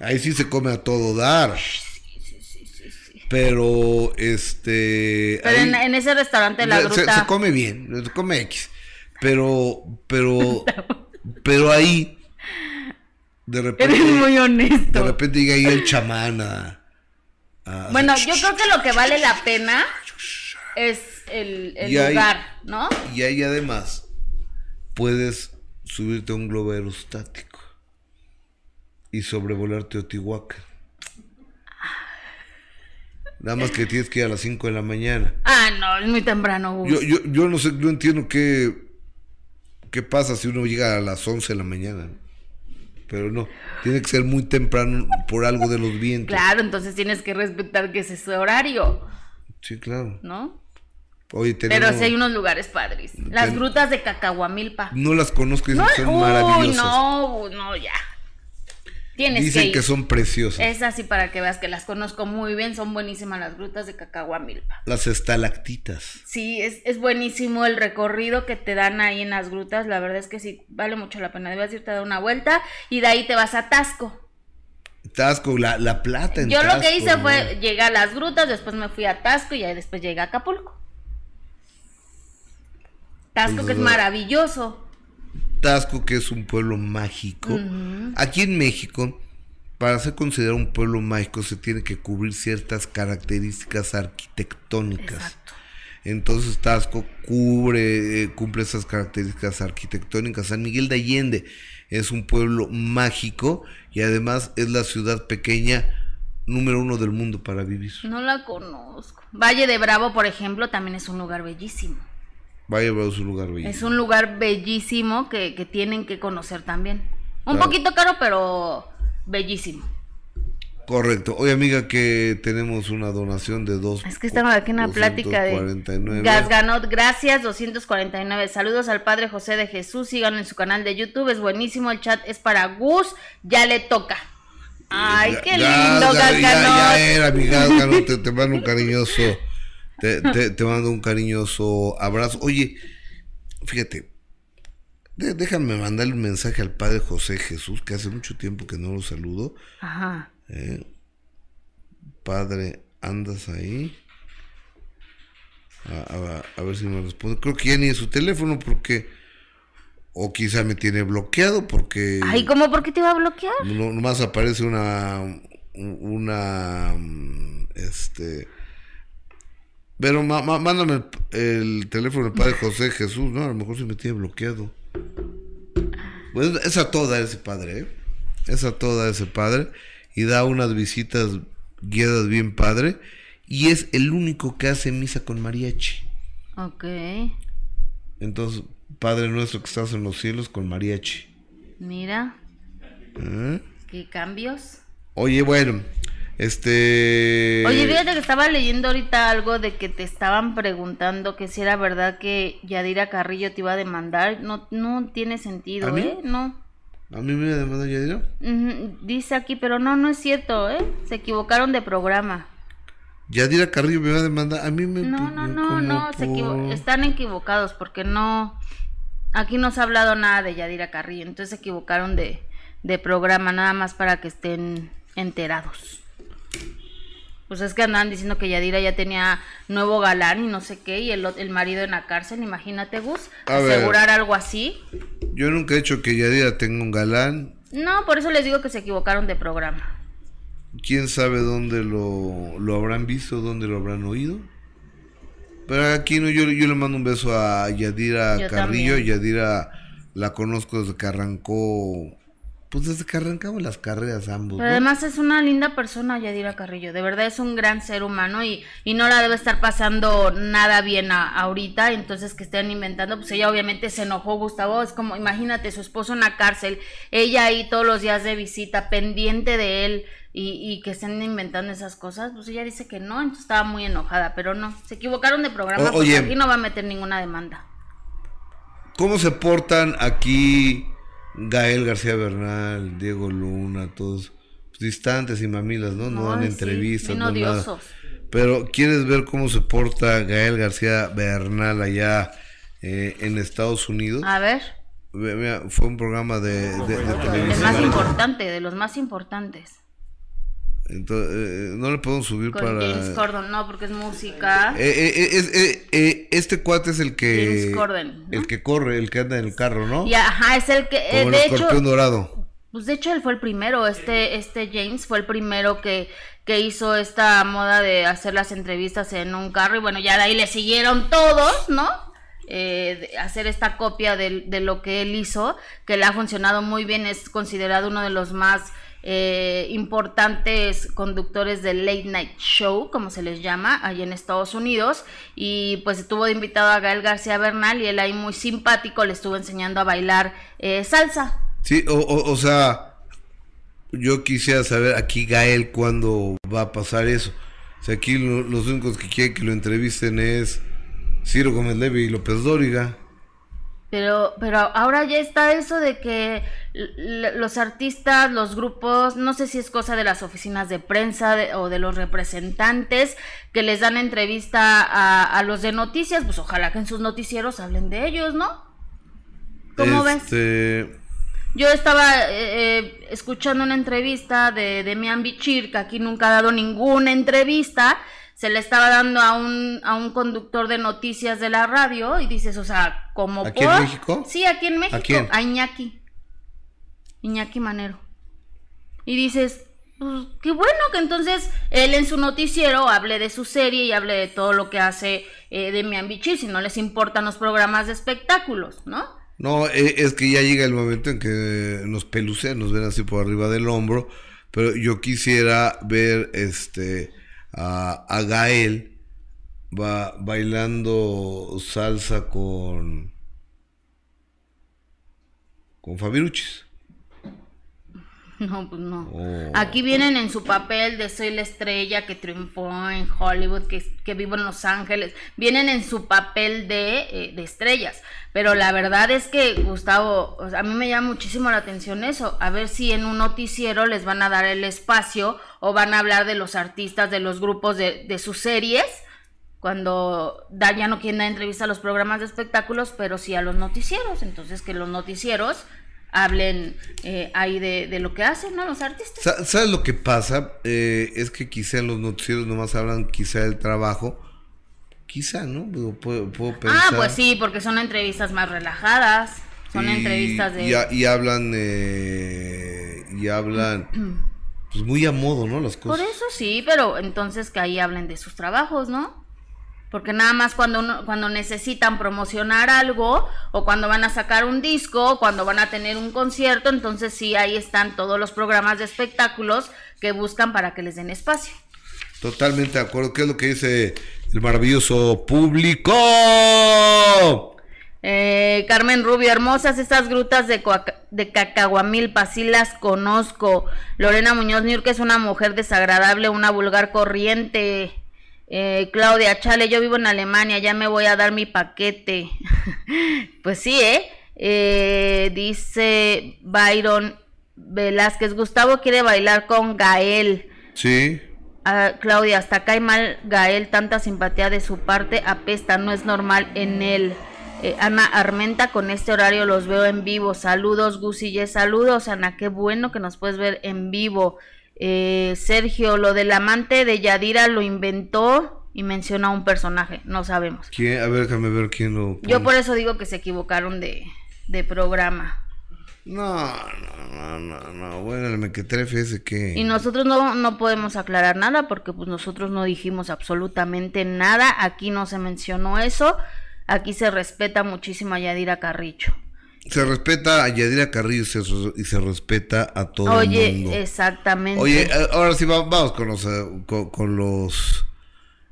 Speaker 1: Ahí sí se come a todo dar. Pero este
Speaker 2: Pero en, ese restaurante de la
Speaker 1: se-
Speaker 2: gruta...
Speaker 1: Se, come bien, se come X. Pero, pero, pero ahí, de repente,
Speaker 2: Eres muy
Speaker 1: de
Speaker 2: honesto.
Speaker 1: repente llega ahí el chamán a, a-
Speaker 2: Bueno, yo creo que lo que vale la pena es el, el
Speaker 1: Y
Speaker 2: lugar, ¿no?
Speaker 1: y ahí además puedes subirte a un globo aerostático y sobrevolar Teotihuacán. Nada más que tienes que ir a las 5 de la mañana.
Speaker 2: Ah, no, es muy temprano. Gus.
Speaker 1: Yo, yo, yo no sé, no entiendo qué, qué pasa si uno llega a las 11 de la mañana. Pero no, tiene que ser muy temprano por algo de los vientos.
Speaker 2: Claro, entonces tienes que respetar que ese es su horario,
Speaker 1: Sí, claro.
Speaker 2: ¿no?
Speaker 1: Oye, tenemos,
Speaker 2: Pero sí hay unos lugares padres. Las
Speaker 1: Ten-
Speaker 2: grutas de Cacahuamilpa.
Speaker 1: no las conozco y
Speaker 2: No,
Speaker 1: son
Speaker 2: uy,
Speaker 1: maravillosas.
Speaker 2: no, no, ya. Tienes
Speaker 1: dicen
Speaker 2: que ir.
Speaker 1: que son preciosas.
Speaker 2: Es así para que veas que las conozco muy bien, son buenísimas las grutas de Cacahuamilpa.
Speaker 1: Las estalactitas.
Speaker 2: Sí, es, es buenísimo el recorrido que te dan ahí en las grutas, la verdad es que sí, vale mucho la pena, debes irte a dar una vuelta y de ahí te vas a Tasco.
Speaker 1: Tasco, la, la plata en
Speaker 2: Yo lo que hice
Speaker 1: ¿no?
Speaker 2: fue, llegué a las grutas, después me fui a Tasco y ahí después llegué a Acapulco. Tasco
Speaker 1: Pues,
Speaker 2: que es
Speaker 1: ¿verdad?
Speaker 2: maravilloso.
Speaker 1: Tasco, que es un pueblo mágico. Aquí en México, para ser considerado un pueblo mágico, se tiene que cubrir ciertas características arquitectónicas.
Speaker 2: Exacto.
Speaker 1: Entonces Tasco cubre, eh, cumple esas características arquitectónicas. San Miguel de Allende es un pueblo mágico y además es la ciudad pequeña número uno del mundo para vivir.
Speaker 2: No la conozco. Valle de Bravo, por ejemplo, también es un lugar bellísimo.
Speaker 1: Valle Bravo es un lugar bello.
Speaker 2: Es un lugar bellísimo que, que tienen que conocer también. Un
Speaker 1: Claro.
Speaker 2: poquito caro, pero bellísimo.
Speaker 1: Correcto. Oye, amiga, que tenemos una donación de dos.
Speaker 2: Es que estamos aquí en una plática de
Speaker 1: 249.
Speaker 2: Gasganot. Gracias, 249. Saludos al Padre José de Jesús. Síganlo en su canal de YouTube. Es buenísimo. El chat es para Gus. Ya le toca. Ay, qué lindo,
Speaker 1: ya, ya, ya
Speaker 2: Gasganot.
Speaker 1: era, mi Gasganot, te, te mando un cariñoso, te, te- te mando un cariñoso abrazo. Oye, fíjate, de- déjame mandarle un mensaje al Padre José Jesús, que hace mucho tiempo que no lo saludo.
Speaker 2: Ajá.
Speaker 1: Eh, Padre, ¿andas ahí? A, a- a ver si me responde. Creo que ya ni es su teléfono porque... O quizá me tiene bloqueado porque...
Speaker 2: Ay, ¿cómo? ¿Por qué te iba a bloquear?
Speaker 1: No, nomás aparece una. Una. mm, Este. Pero mándame el, el teléfono del Padre José Jesús, ¿no? A lo mejor se me tiene bloqueado. Pues es a toda ese padre, ¿eh? Es a toda ese padre. Y da unas visitas guiadas bien padre. Y es el único que hace misa con mariachi.
Speaker 2: Ok.
Speaker 1: Entonces, Padre nuestro que estás en los cielos con mariachi.
Speaker 2: Mira,
Speaker 1: ¿Eh?
Speaker 2: qué cambios.
Speaker 1: Oye, bueno, este...
Speaker 2: Oye, fíjate que estaba leyendo ahorita algo de que te estaban preguntando que si era verdad que Yadira Carrillo te iba a demandar. No, no tiene sentido,
Speaker 1: ¿A mí?
Speaker 2: ¿eh? No.
Speaker 1: ¿A mí me demanda Yadira?
Speaker 2: Ujú, Dice aquí, pero no, no es cierto, ¿eh? Se equivocaron de programa.
Speaker 1: Yadira Carrillo me va a demandar. A mí me...
Speaker 2: No, no, no, no, se equivo- están equivocados porque no, aquí no se ha hablado nada de Yadira Carrillo, entonces se equivocaron de, de programa, nada más para que estén enterados. Pues es que andaban diciendo que Yadira ya tenía nuevo galán y no sé qué, y el, el marido en la cárcel, imagínate, Gus,
Speaker 1: A ver.
Speaker 2: asegurar algo así.
Speaker 1: Yo nunca he hecho que Yadira tenga un galán.
Speaker 2: No, por eso les digo que se equivocaron de programa.
Speaker 1: ¿Quién sabe dónde lo, lo habrán visto, dónde lo habrán oído? Pero aquí no, yo, yo le mando un beso a Yadira
Speaker 2: Yo
Speaker 1: Carrillo.
Speaker 2: también.
Speaker 1: Yadira la conozco desde que arrancó... Pues desde que arrancamos las carreras ambos,
Speaker 2: Pero
Speaker 1: ¿no?
Speaker 2: además es una linda persona, Yadira Carrillo. De verdad es un gran ser humano y, y no la debe estar pasando nada bien a- ahorita. Entonces que estén inventando, pues ella obviamente se enojó, Gustavo. Es como, imagínate, su esposo en la cárcel, ella ahí todos los días de visita, pendiente de él y, y que estén inventando esas cosas. Pues ella dice que no, entonces estaba muy enojada, pero no. Se equivocaron de programa
Speaker 1: O-
Speaker 2: porque
Speaker 1: oye.
Speaker 2: aquí no va a meter ninguna demanda.
Speaker 1: ¿Cómo se portan aquí Gael García Bernal, Diego Luna, todos distantes y mamilas, ¿no? No dan
Speaker 2: Ay,
Speaker 1: entrevistas, no nada. Pero ¿quieres ver cómo se porta Gael García Bernal allá eh, en Estados Unidos?
Speaker 2: A ver,
Speaker 1: mira, fue un programa de, de- de
Speaker 2: el más
Speaker 1: televisión.
Speaker 2: importante, de los más importantes.
Speaker 1: Entonces, eh, no le podemos subir
Speaker 2: Con
Speaker 1: para...
Speaker 2: James Corden, no, porque es música.
Speaker 1: Eh, eh, eh, es- eh, eh, este cuate es el que...
Speaker 2: James Corden, ¿no?
Speaker 1: El que corre, el que anda en el carro, ¿no?
Speaker 2: Y ajá, es el que, eh,
Speaker 1: Como el
Speaker 2: de hecho,
Speaker 1: escorpión dorado.
Speaker 2: pues de hecho él fue el primero, este, este James fue el primero que, que hizo esta moda de hacer las entrevistas en un carro y bueno, ya de ahí le siguieron todos, ¿no? Eh, hacer esta copia de, de lo que él hizo, que le ha funcionado muy bien, es considerado uno de los más eh, importantes conductores del late night show, como se les llama, allí en Estados Unidos, y pues estuvo de invitado a Gael García Bernal y él ahí muy simpático le estuvo enseñando a bailar eh, salsa.
Speaker 1: Sí, o, o, o sea, yo quisiera saber aquí Gael cuándo va a pasar eso. O sea, aquí lo- los únicos que quieren que lo entrevisten es Ciro Gómez Levy y López Dóriga.
Speaker 2: Pero, pero ahora ya está eso de que los artistas, los grupos, no sé si es cosa de las oficinas de prensa de- o de los representantes que les dan entrevista a, a los de noticias, pues ojalá que en sus noticieros hablen de ellos, ¿no? ¿Cómo ves?
Speaker 1: este,
Speaker 2: Yo estaba eh, eh, escuchando una entrevista de Demian Bichir, que aquí nunca ha dado ninguna entrevista, se le estaba dando a un, a un conductor de noticias de la radio y dices, o sea, como
Speaker 1: ¿Aquí en México?
Speaker 2: Sí, aquí en México.
Speaker 1: quién?
Speaker 2: A Iñaki. Iñaki Manero. Y dices, pues qué bueno que entonces él en su noticiero hable de su serie y hable de todo lo que hace eh, Demian Bichir, si no les importan los programas de espectáculos, ¿no?
Speaker 1: no, eh, es que ya llega el momento en que nos pelucean, nos ven así por arriba del hombro. pero yo quisiera ver este a, a Gael va bailando salsa con con Fabiruchis.
Speaker 2: No, pues no.
Speaker 1: Oh.
Speaker 2: Aquí vienen en su papel de soy la estrella que triunfó en Hollywood, que, que vivo en Los Ángeles. Vienen en su papel de, eh, de estrellas. Pero la verdad es que, Gustavo, o sea, a mí me llama muchísimo la atención eso. A ver si en un noticiero les van a dar el espacio o van a hablar de los artistas, de los grupos de, de sus series. Cuando da, ya no quieren dar entrevista a los programas de espectáculos, pero sí a los noticieros. Entonces, que los noticieros hablen eh, ahí de, de, lo que hacen, ¿no? Los artistas.
Speaker 1: ¿Sabes lo que pasa? Eh, es que quizá en los noticieros nomás hablan quizá del trabajo. Quizá, ¿no? Puedo, puedo pensar.
Speaker 2: Ah, pues sí, porque son entrevistas más relajadas. Son
Speaker 1: y,
Speaker 2: entrevistas de...
Speaker 1: Y, y hablan... Eh, y hablan... pues muy a modo, ¿no? Las cosas.
Speaker 2: Por eso sí, pero entonces que ahí hablen de sus trabajos, ¿no? Porque nada más cuando uno, cuando necesitan promocionar algo o cuando van a sacar un disco, o cuando van a tener un concierto, entonces sí ahí están todos los programas de espectáculos que buscan para que les den espacio.
Speaker 1: Totalmente de acuerdo. ¿Qué es lo que dice el maravilloso público?
Speaker 2: Eh, Carmen Rubio, hermosas estas grutas de, de Cacahuamilpa, sí las conozco. Lorena Muñoz Niur, que es una mujer desagradable, una vulgar corriente. Eh, Claudia Chale, yo vivo en Alemania, ya me voy a dar mi paquete. pues sí, ¿eh? ¿eh? Dice Byron Velázquez, Gustavo quiere bailar con Gael.
Speaker 1: Sí.
Speaker 2: Ah, Claudia, hasta cae mal Gael, tanta simpatía de su parte, apesta, no es normal en él. Eh, Ana Armenta, con este horario los veo en vivo. Saludos, Gusille, saludos, Ana, qué bueno que nos puedes ver en vivo. Eh, Sergio, lo del amante de Yadira lo inventó y menciona a un personaje, no sabemos.
Speaker 1: ¿Quién? A ver, déjame ver quién lo.
Speaker 2: Pone. Yo por eso digo que se equivocaron de, de programa.
Speaker 1: No, no, no, no, no, bueno, el mequetrefe ese que...
Speaker 2: Y nosotros no, no podemos aclarar nada porque pues nosotros no dijimos absolutamente nada, aquí no se mencionó eso, aquí se respeta muchísimo a Yadira Carricho.
Speaker 1: Se respeta a Yadira Carrillo y se, y se respeta a todo
Speaker 2: Oye,
Speaker 1: el mundo.
Speaker 2: exactamente.
Speaker 1: Oye, ahora sí vamos con los, con, con los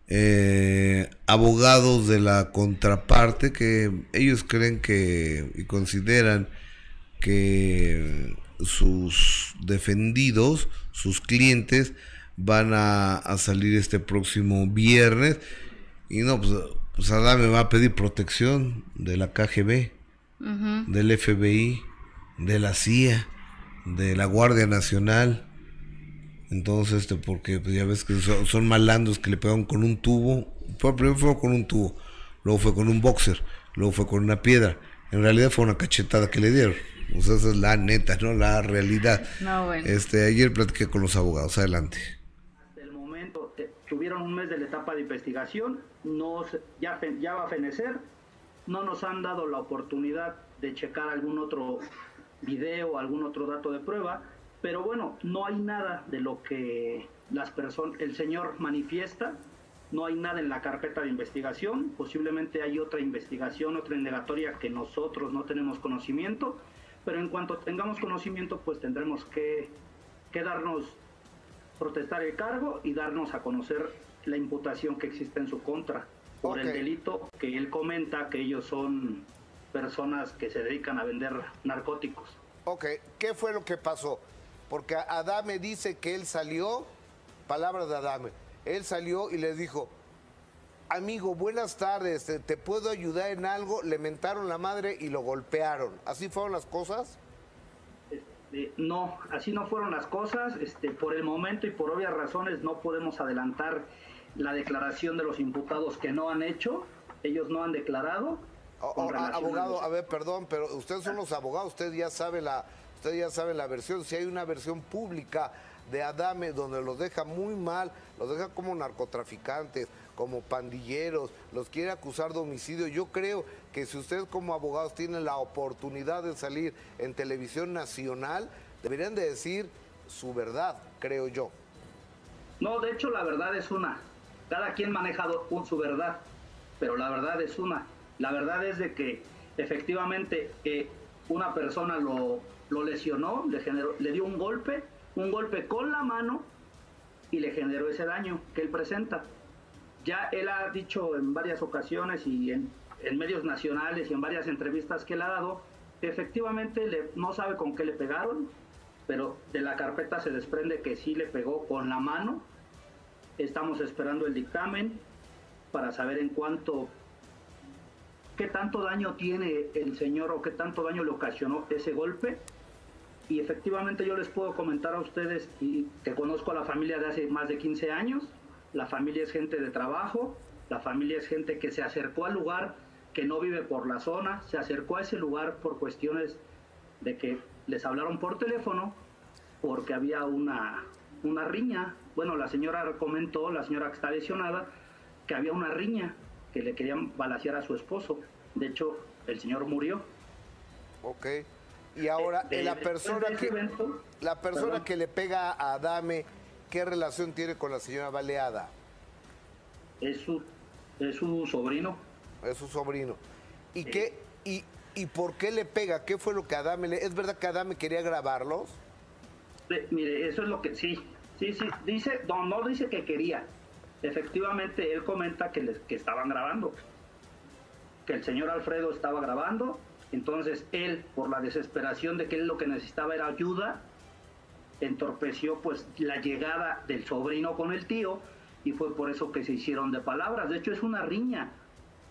Speaker 1: eh, abogados de la contraparte que ellos creen que y consideran que sus defendidos, sus clientes, van a, a salir este próximo viernes. Y no, pues, pues Adame va a pedir protección de la KGB uh -huh. del FBI, de la CIA, de la Guardia Nacional. Entonces, este, porque pues, ya ves que son, son, malandros que le pegaron con un tubo. Primero fue con un tubo, luego fue con un boxer, luego fue con una piedra. En realidad fue una cachetada que le dieron. O sea, esa es la neta, ¿no? La realidad.
Speaker 2: No, bueno.
Speaker 1: Este, ayer platiqué con los abogados. Adelante.
Speaker 6: Hasta el momento eh, tuvieron un mes de la etapa de investigación, no, ya, ya va a fenecer, no nos han dado la oportunidad de checar algún otro video, algún otro dato de prueba, pero bueno, no hay nada de lo que las personas, el señor manifiesta, no hay nada en la carpeta de investigación, posiblemente hay otra investigación, otra indagatoria que nosotros no tenemos conocimiento, pero en cuanto tengamos conocimiento, pues tendremos que, que darnos, protestar el cargo y darnos a conocer la imputación que existe en su contra por okay. el delito que él comenta que ellos son personas que se dedican a vender narcóticos.
Speaker 7: Ok, ¿qué fue lo que pasó? Porque Adame dice que él salió, palabras de Adame, él salió y le dijo, amigo, buenas tardes, ¿te, te puedo ayudar en algo? Le mentaron la madre y lo golpearon. ¿Así fueron las cosas?
Speaker 6: Este, no, así no fueron las cosas. Este, por el momento y por obvias razones no podemos adelantar la declaración de los imputados que no han hecho, ellos no han declarado.
Speaker 7: Abogado, a, a ver, perdón, pero ustedes son los abogados, usted ya sabe la, usted ya sabe la versión. Si hay una versión pública de Adame donde los deja muy mal, los deja como narcotraficantes, como pandilleros, los quiere acusar de homicidio. Yo creo que si ustedes como abogados tienen la oportunidad de salir en televisión nacional, deberían de decir su verdad, creo yo.
Speaker 6: No, de hecho la verdad es una. Cada quien maneja su verdad, pero la verdad es una. La verdad es de que efectivamente eh, una persona lo, lo lesionó, le, generó, le dio un golpe, un golpe con la mano y le generó ese daño que él presenta. Ya él ha dicho en varias ocasiones y en, medios nacionales y en varias entrevistas que él ha dado, efectivamente le, no sabe con qué le pegaron, pero de la carpeta se desprende que sí le pegó con la mano. Estamos esperando el dictamen para saber en cuánto, qué tanto daño tiene el señor o qué tanto daño le ocasionó ese golpe. Y efectivamente yo les puedo comentar a ustedes y que conozco a la familia de hace más de 15 años. La familia es gente de trabajo, la familia es gente que se acercó al lugar, que no vive por la zona, se acercó a ese lugar por cuestiones de que les hablaron por teléfono porque había una, una riña. Bueno, la señora comentó, la señora que está lesionada, que había una riña, que le querían balasear a su esposo. De hecho, el señor murió.
Speaker 7: Ok. Y ahora, la persona, que, la persona que le pega a Adame, ¿qué relación tiene con la señora Baleada?
Speaker 6: Es su, es su sobrino.
Speaker 7: Es su sobrino. ¿Y, qué, y, ¿Y por qué le pega? ¿Qué fue lo que Adame le... ¿Es verdad que Adame quería grabarlos?
Speaker 6: mire, eso es lo que sí, sí, sí, dice, no, no dice que quería. Efectivamente, él comenta que, les, que estaban grabando, que el señor Alfredo estaba grabando, entonces él, por la desesperación de que él lo que necesitaba era ayuda, entorpeció pues la llegada del sobrino con el tío y fue por eso que se hicieron de palabras. De hecho, es una riña.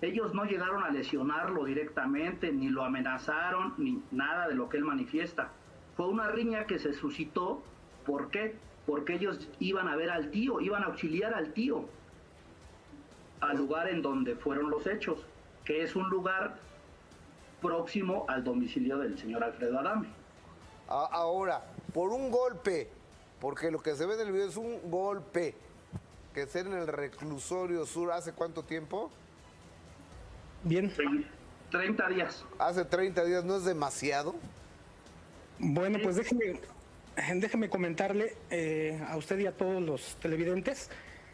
Speaker 6: Ellos no llegaron a lesionarlo directamente, ni lo amenazaron, ni nada de lo que él manifiesta. Fue una riña que se suscitó, ¿por qué? Porque ellos iban a ver al tío, iban a auxiliar al tío al lugar en donde fueron los hechos, que es un lugar próximo al domicilio del señor Alfredo Adame.
Speaker 7: Ahora, por un golpe, porque lo que se ve en el video es un golpe, que ser en el reclusorio sur, ¿hace cuánto tiempo?
Speaker 6: Bien. 30 días.
Speaker 7: Hace 30 días, ¿no es demasiado?
Speaker 8: Bueno, pues déjeme, déjeme comentarle eh, a usted y a todos los televidentes.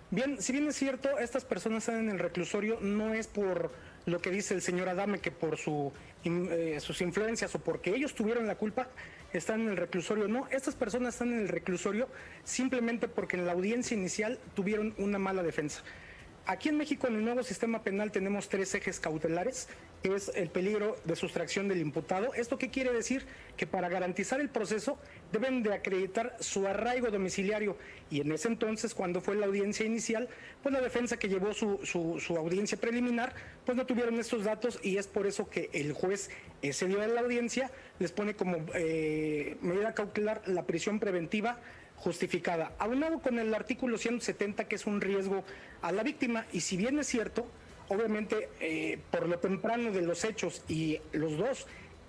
Speaker 8: Bien, si bien es cierto, estas personas están en el reclusorio, no es por lo que dice el señor Adame, que por su, eh, sus influencias o porque ellos tuvieron la culpa, están en el reclusorio. No, estas personas están en el reclusorio simplemente porque en la audiencia inicial tuvieron una mala defensa. Aquí en México, en el nuevo sistema penal, tenemos tres ejes cautelares, es el peligro de sustracción del imputado. ¿Esto qué quiere decir? Que para garantizar el proceso deben de acreditar su arraigo domiciliario. Y en ese entonces, cuando fue la audiencia inicial, pues la defensa que llevó su, su, audiencia preliminar, pues no tuvieron estos datos y es por eso que el juez ese día de la audiencia les pone como eh, medida cautelar la prisión preventiva justificada, aunado con el artículo 170 que es un riesgo a la víctima y si bien es cierto, obviamente eh, por lo temprano de los hechos y los dos,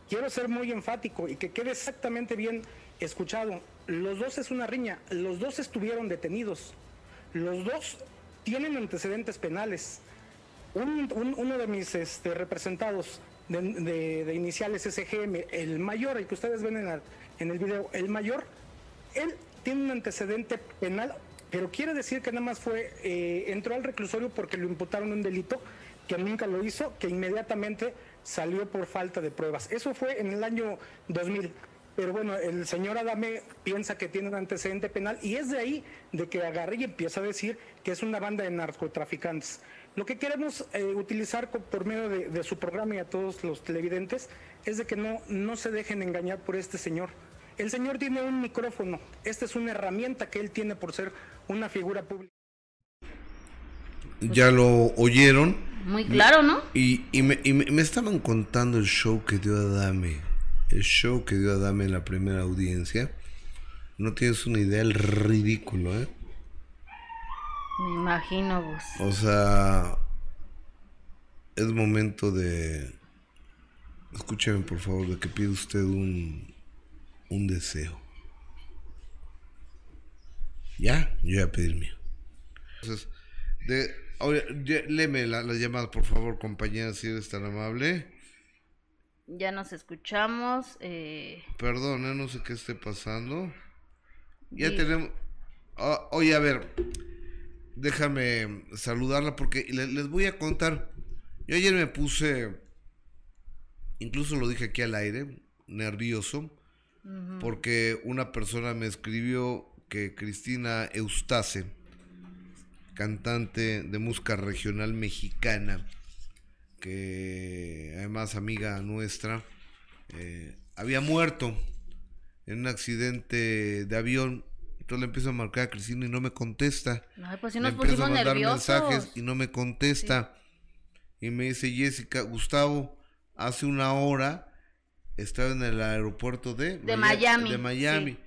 Speaker 8: quiero ser muy enfático y que quede exactamente bien escuchado, los dos es una riña, los dos estuvieron detenidos, los dos tienen antecedentes penales. uno de mis este, representados de, iniciales SGM, el mayor, el que ustedes ven en, en el video, el mayor, él tiene un antecedente penal, pero quiere decir que nada más fue, eh, entró al reclusorio porque lo imputaron un delito que nunca lo hizo, que inmediatamente salió por falta de pruebas. Eso fue en el año 2000. Pero bueno, el señor Adame piensa que tiene un antecedente penal y es de ahí de que agarre y empieza a decir que es una banda de narcotraficantes. Lo que queremos eh, utilizar por medio de, de, su programa y a todos los televidentes es de que no, no se dejen engañar por este señor. El señor tiene un micrófono. Esta es una herramienta que él tiene por ser una figura pública.
Speaker 1: Ya lo oyeron.
Speaker 2: Muy claro, ¿no?
Speaker 1: Y, me, estaban contando el show que dio Adame. El show que dio Adame en la primera audiencia. No tienes una idea el ridículo, ¿eh?
Speaker 2: Me imagino vos.
Speaker 1: O sea, es momento de... Escúcheme por favor, de que pide usted un un deseo. Ya, yo voy a pedir mío. Entonces, de, léeme la, llamada, por favor, compañera, si eres tan amable.
Speaker 2: Ya nos escuchamos. Eh...
Speaker 1: Perdón, ¿eh? no sé qué esté pasando. Ya tenemos. Ah, oye, a ver, déjame saludarla porque les voy a contar. Yo ayer me puse, incluso lo dije aquí al aire, nervioso porque una persona me escribió que Cristina Eustace, cantante de música regional mexicana, que además amiga nuestra, eh, había muerto en un accidente de avión. Entonces le empiezo a marcar a Cristina y no me contesta.
Speaker 2: pues si
Speaker 1: le
Speaker 2: nos
Speaker 1: empiezo a mandar
Speaker 2: nerviosos.
Speaker 1: mensajes y no me contesta. Y me dice Jessica, Gustavo, hace una hora estaba en el aeropuerto de,
Speaker 2: De Miami,
Speaker 1: De Miami.
Speaker 2: sí.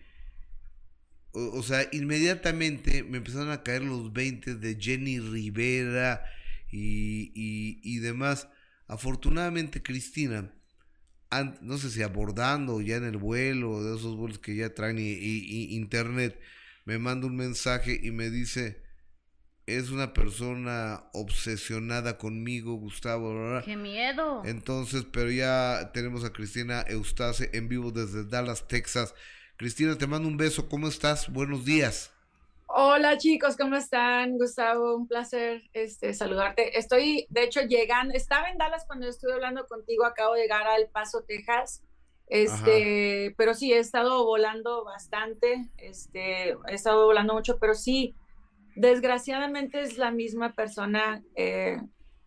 Speaker 1: O, o sea, inmediatamente me empezaron a caer los 20 de Jenny Rivera y, y, y demás. Afortunadamente, Cristina, no sé si abordando ya en el vuelo, de esos vuelos que ya traen y, internet, me manda un mensaje y me dice, es una persona obsesionada conmigo, Gustavo. bla, bla".
Speaker 2: ¡Qué miedo!
Speaker 1: Entonces, pero ya tenemos a Cristina Eustace en vivo desde Dallas, Texas. Cristina, te mando un beso. ¿Cómo estás? Buenos días.
Speaker 9: Hola chicos, ¿cómo están? Gustavo, un placer este, saludarte. Estoy, de hecho, llegando, estaba en Dallas cuando estuve hablando contigo, acabo de llegar a El Paso, Texas. Este, pero sí, he estado volando bastante, este, he estado volando mucho, pero sí, desgraciadamente es la misma persona eh,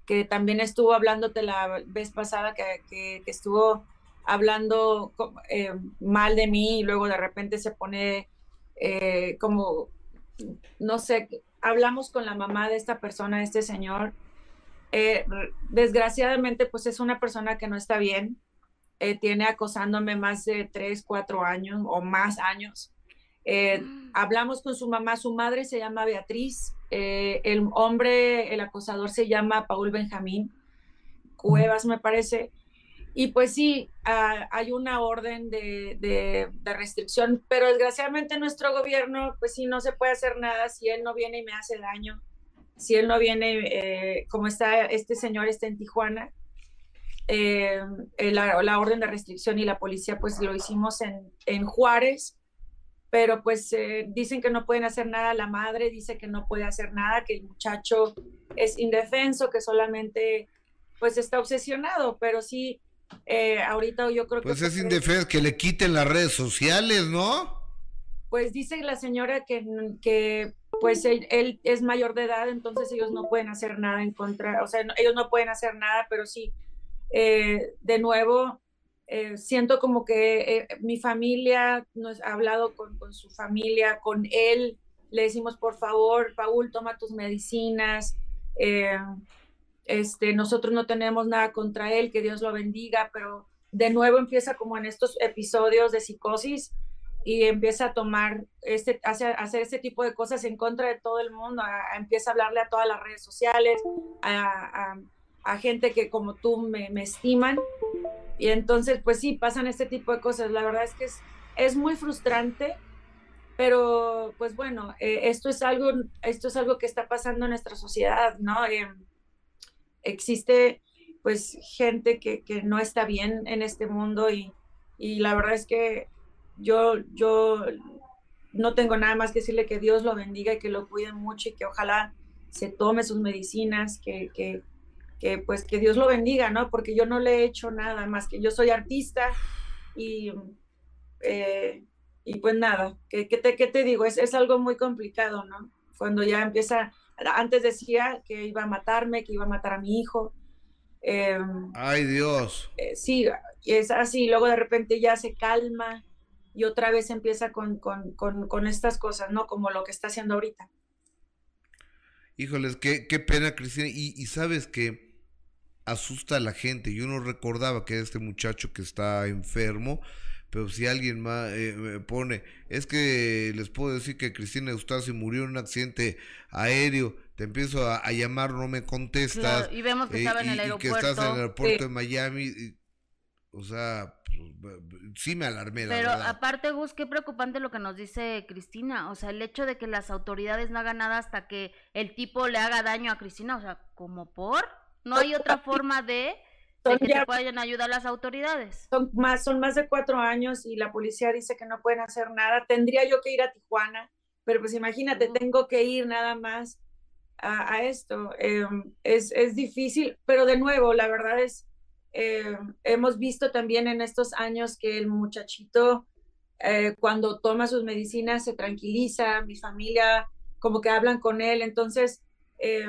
Speaker 9: que también estuvo hablándote la vez pasada, que, que- que estuvo hablando eh, mal de mí y luego de repente se pone eh, como, no sé, hablamos con la mamá de esta persona, de este señor. Eh, desgraciadamente, pues es una persona que no está bien. Tiene acosándome más de tres, cuatro años o más años. Eh, hablamos con su mamá, su madre se llama Beatriz, el hombre, el acosador se llama Paul Benjamín Cuevas, me parece. Y pues sí, ah, hay una orden de, de- de restricción, pero desgraciadamente nuestro gobierno, pues sí, no se puede hacer nada si él no viene y me hace daño, si él no viene, eh, como está este señor, está en Tijuana, eh, eh, la, la orden de restricción y la policía, pues lo hicimos en, en Juárez, pero pues eh, dicen que no pueden hacer nada, la madre dice que no puede hacer nada, que el muchacho es indefenso, que solamente pues está obsesionado, pero sí, eh, ahorita yo creo
Speaker 1: Pues
Speaker 9: que...
Speaker 1: es indefenso que le quiten las redes sociales, ¿no?
Speaker 9: Pues dice la señora que, que pues él, él es mayor de edad, entonces ellos no pueden hacer nada en contra, o sea, no- ellos no pueden hacer nada, pero sí, eh, de nuevo, eh, siento como que mi familia nos ha hablado con, con su familia, con él, le decimos, por favor, Paul, toma tus medicinas, eh, este, nosotros no tenemos nada contra él, que Dios lo bendiga, pero de nuevo empieza como en estos episodios de psicosis y empieza a tomar, este, hace- hacer este tipo de cosas en contra de todo el mundo, a- empieza a hablarle a todas las redes sociales, a, gente que como tú me, estiman. Y entonces, pues sí, pasan este tipo de cosas. La verdad es que es, es muy frustrante, pero pues bueno, eh, esto, es algo, esto es algo que está pasando en nuestra sociedad, ¿no? Eh, existe pues gente que, que no está bien en este mundo y, y la verdad es que yo, yo no tengo nada más que decirle que Dios lo bendiga y que lo cuide mucho y que ojalá se tome sus medicinas, que, que, que, pues que Dios lo bendiga, ¿no? Porque yo no le he hecho nada más que yo soy artista y, eh, y pues nada, ¿qué, qué te, qué te digo? Es, es algo muy complicado, ¿no? Cuando ya empieza, antes decía que iba a matarme, que iba a matar a mi hijo. eh,
Speaker 1: Ay, Dios.
Speaker 9: eh, sí, es así, luego de repente ya se calma y otra vez empieza con, con, con, con estas cosas, ¿no? Como lo que está haciendo ahorita.
Speaker 1: Híjoles, qué, qué pena, Cristina. Y, y sabes que asusta a la gente. Yo no recordaba que este muchacho que está enfermo, pero si alguien más eh, me pone, es que les puedo decir que Cristina Eustace murió en un accidente aéreo. Te empiezo a, a llamar, no me contestas.
Speaker 2: Claro, y vemos que
Speaker 1: eh,
Speaker 2: estaba en el
Speaker 1: y- y que estás en el
Speaker 2: aeropuerto.
Speaker 1: aeropuerto
Speaker 9: Sí.
Speaker 1: de Miami. y- o sea, pues, sí me alarmé, la
Speaker 2: Pero
Speaker 1: verdad.
Speaker 2: aparte, Gus, qué preocupante lo que nos dice Cristina. O sea, el hecho de que las autoridades no hagan nada hasta que el tipo le haga daño a Cristina. O sea, ¿como por? No hay otra forma de, de
Speaker 9: Son
Speaker 2: que
Speaker 9: ya-
Speaker 2: te puedan ayudar las autoridades.
Speaker 9: Son más, son más de cuatro años y la policía dice que no pueden hacer nada. Tendría yo que ir a Tijuana, pero pues imagínate,
Speaker 2: Ujú.
Speaker 9: tengo que ir nada más a, a esto. Eh, es, es difícil, pero de nuevo, la verdad es, eh, hemos visto también en estos años que el muchachito eh, cuando toma sus medicinas se tranquiliza, mi familia como que hablan con él, entonces eh,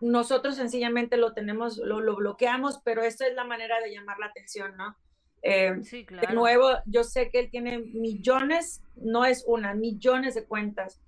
Speaker 9: nosotros sencillamente lo tenemos, lo, lo, bloqueamos, pero esta es la manera de llamar la atención, ¿no? Eh, sí, claro. De nuevo, yo sé que él tiene millones, no es una, millones de cuentas.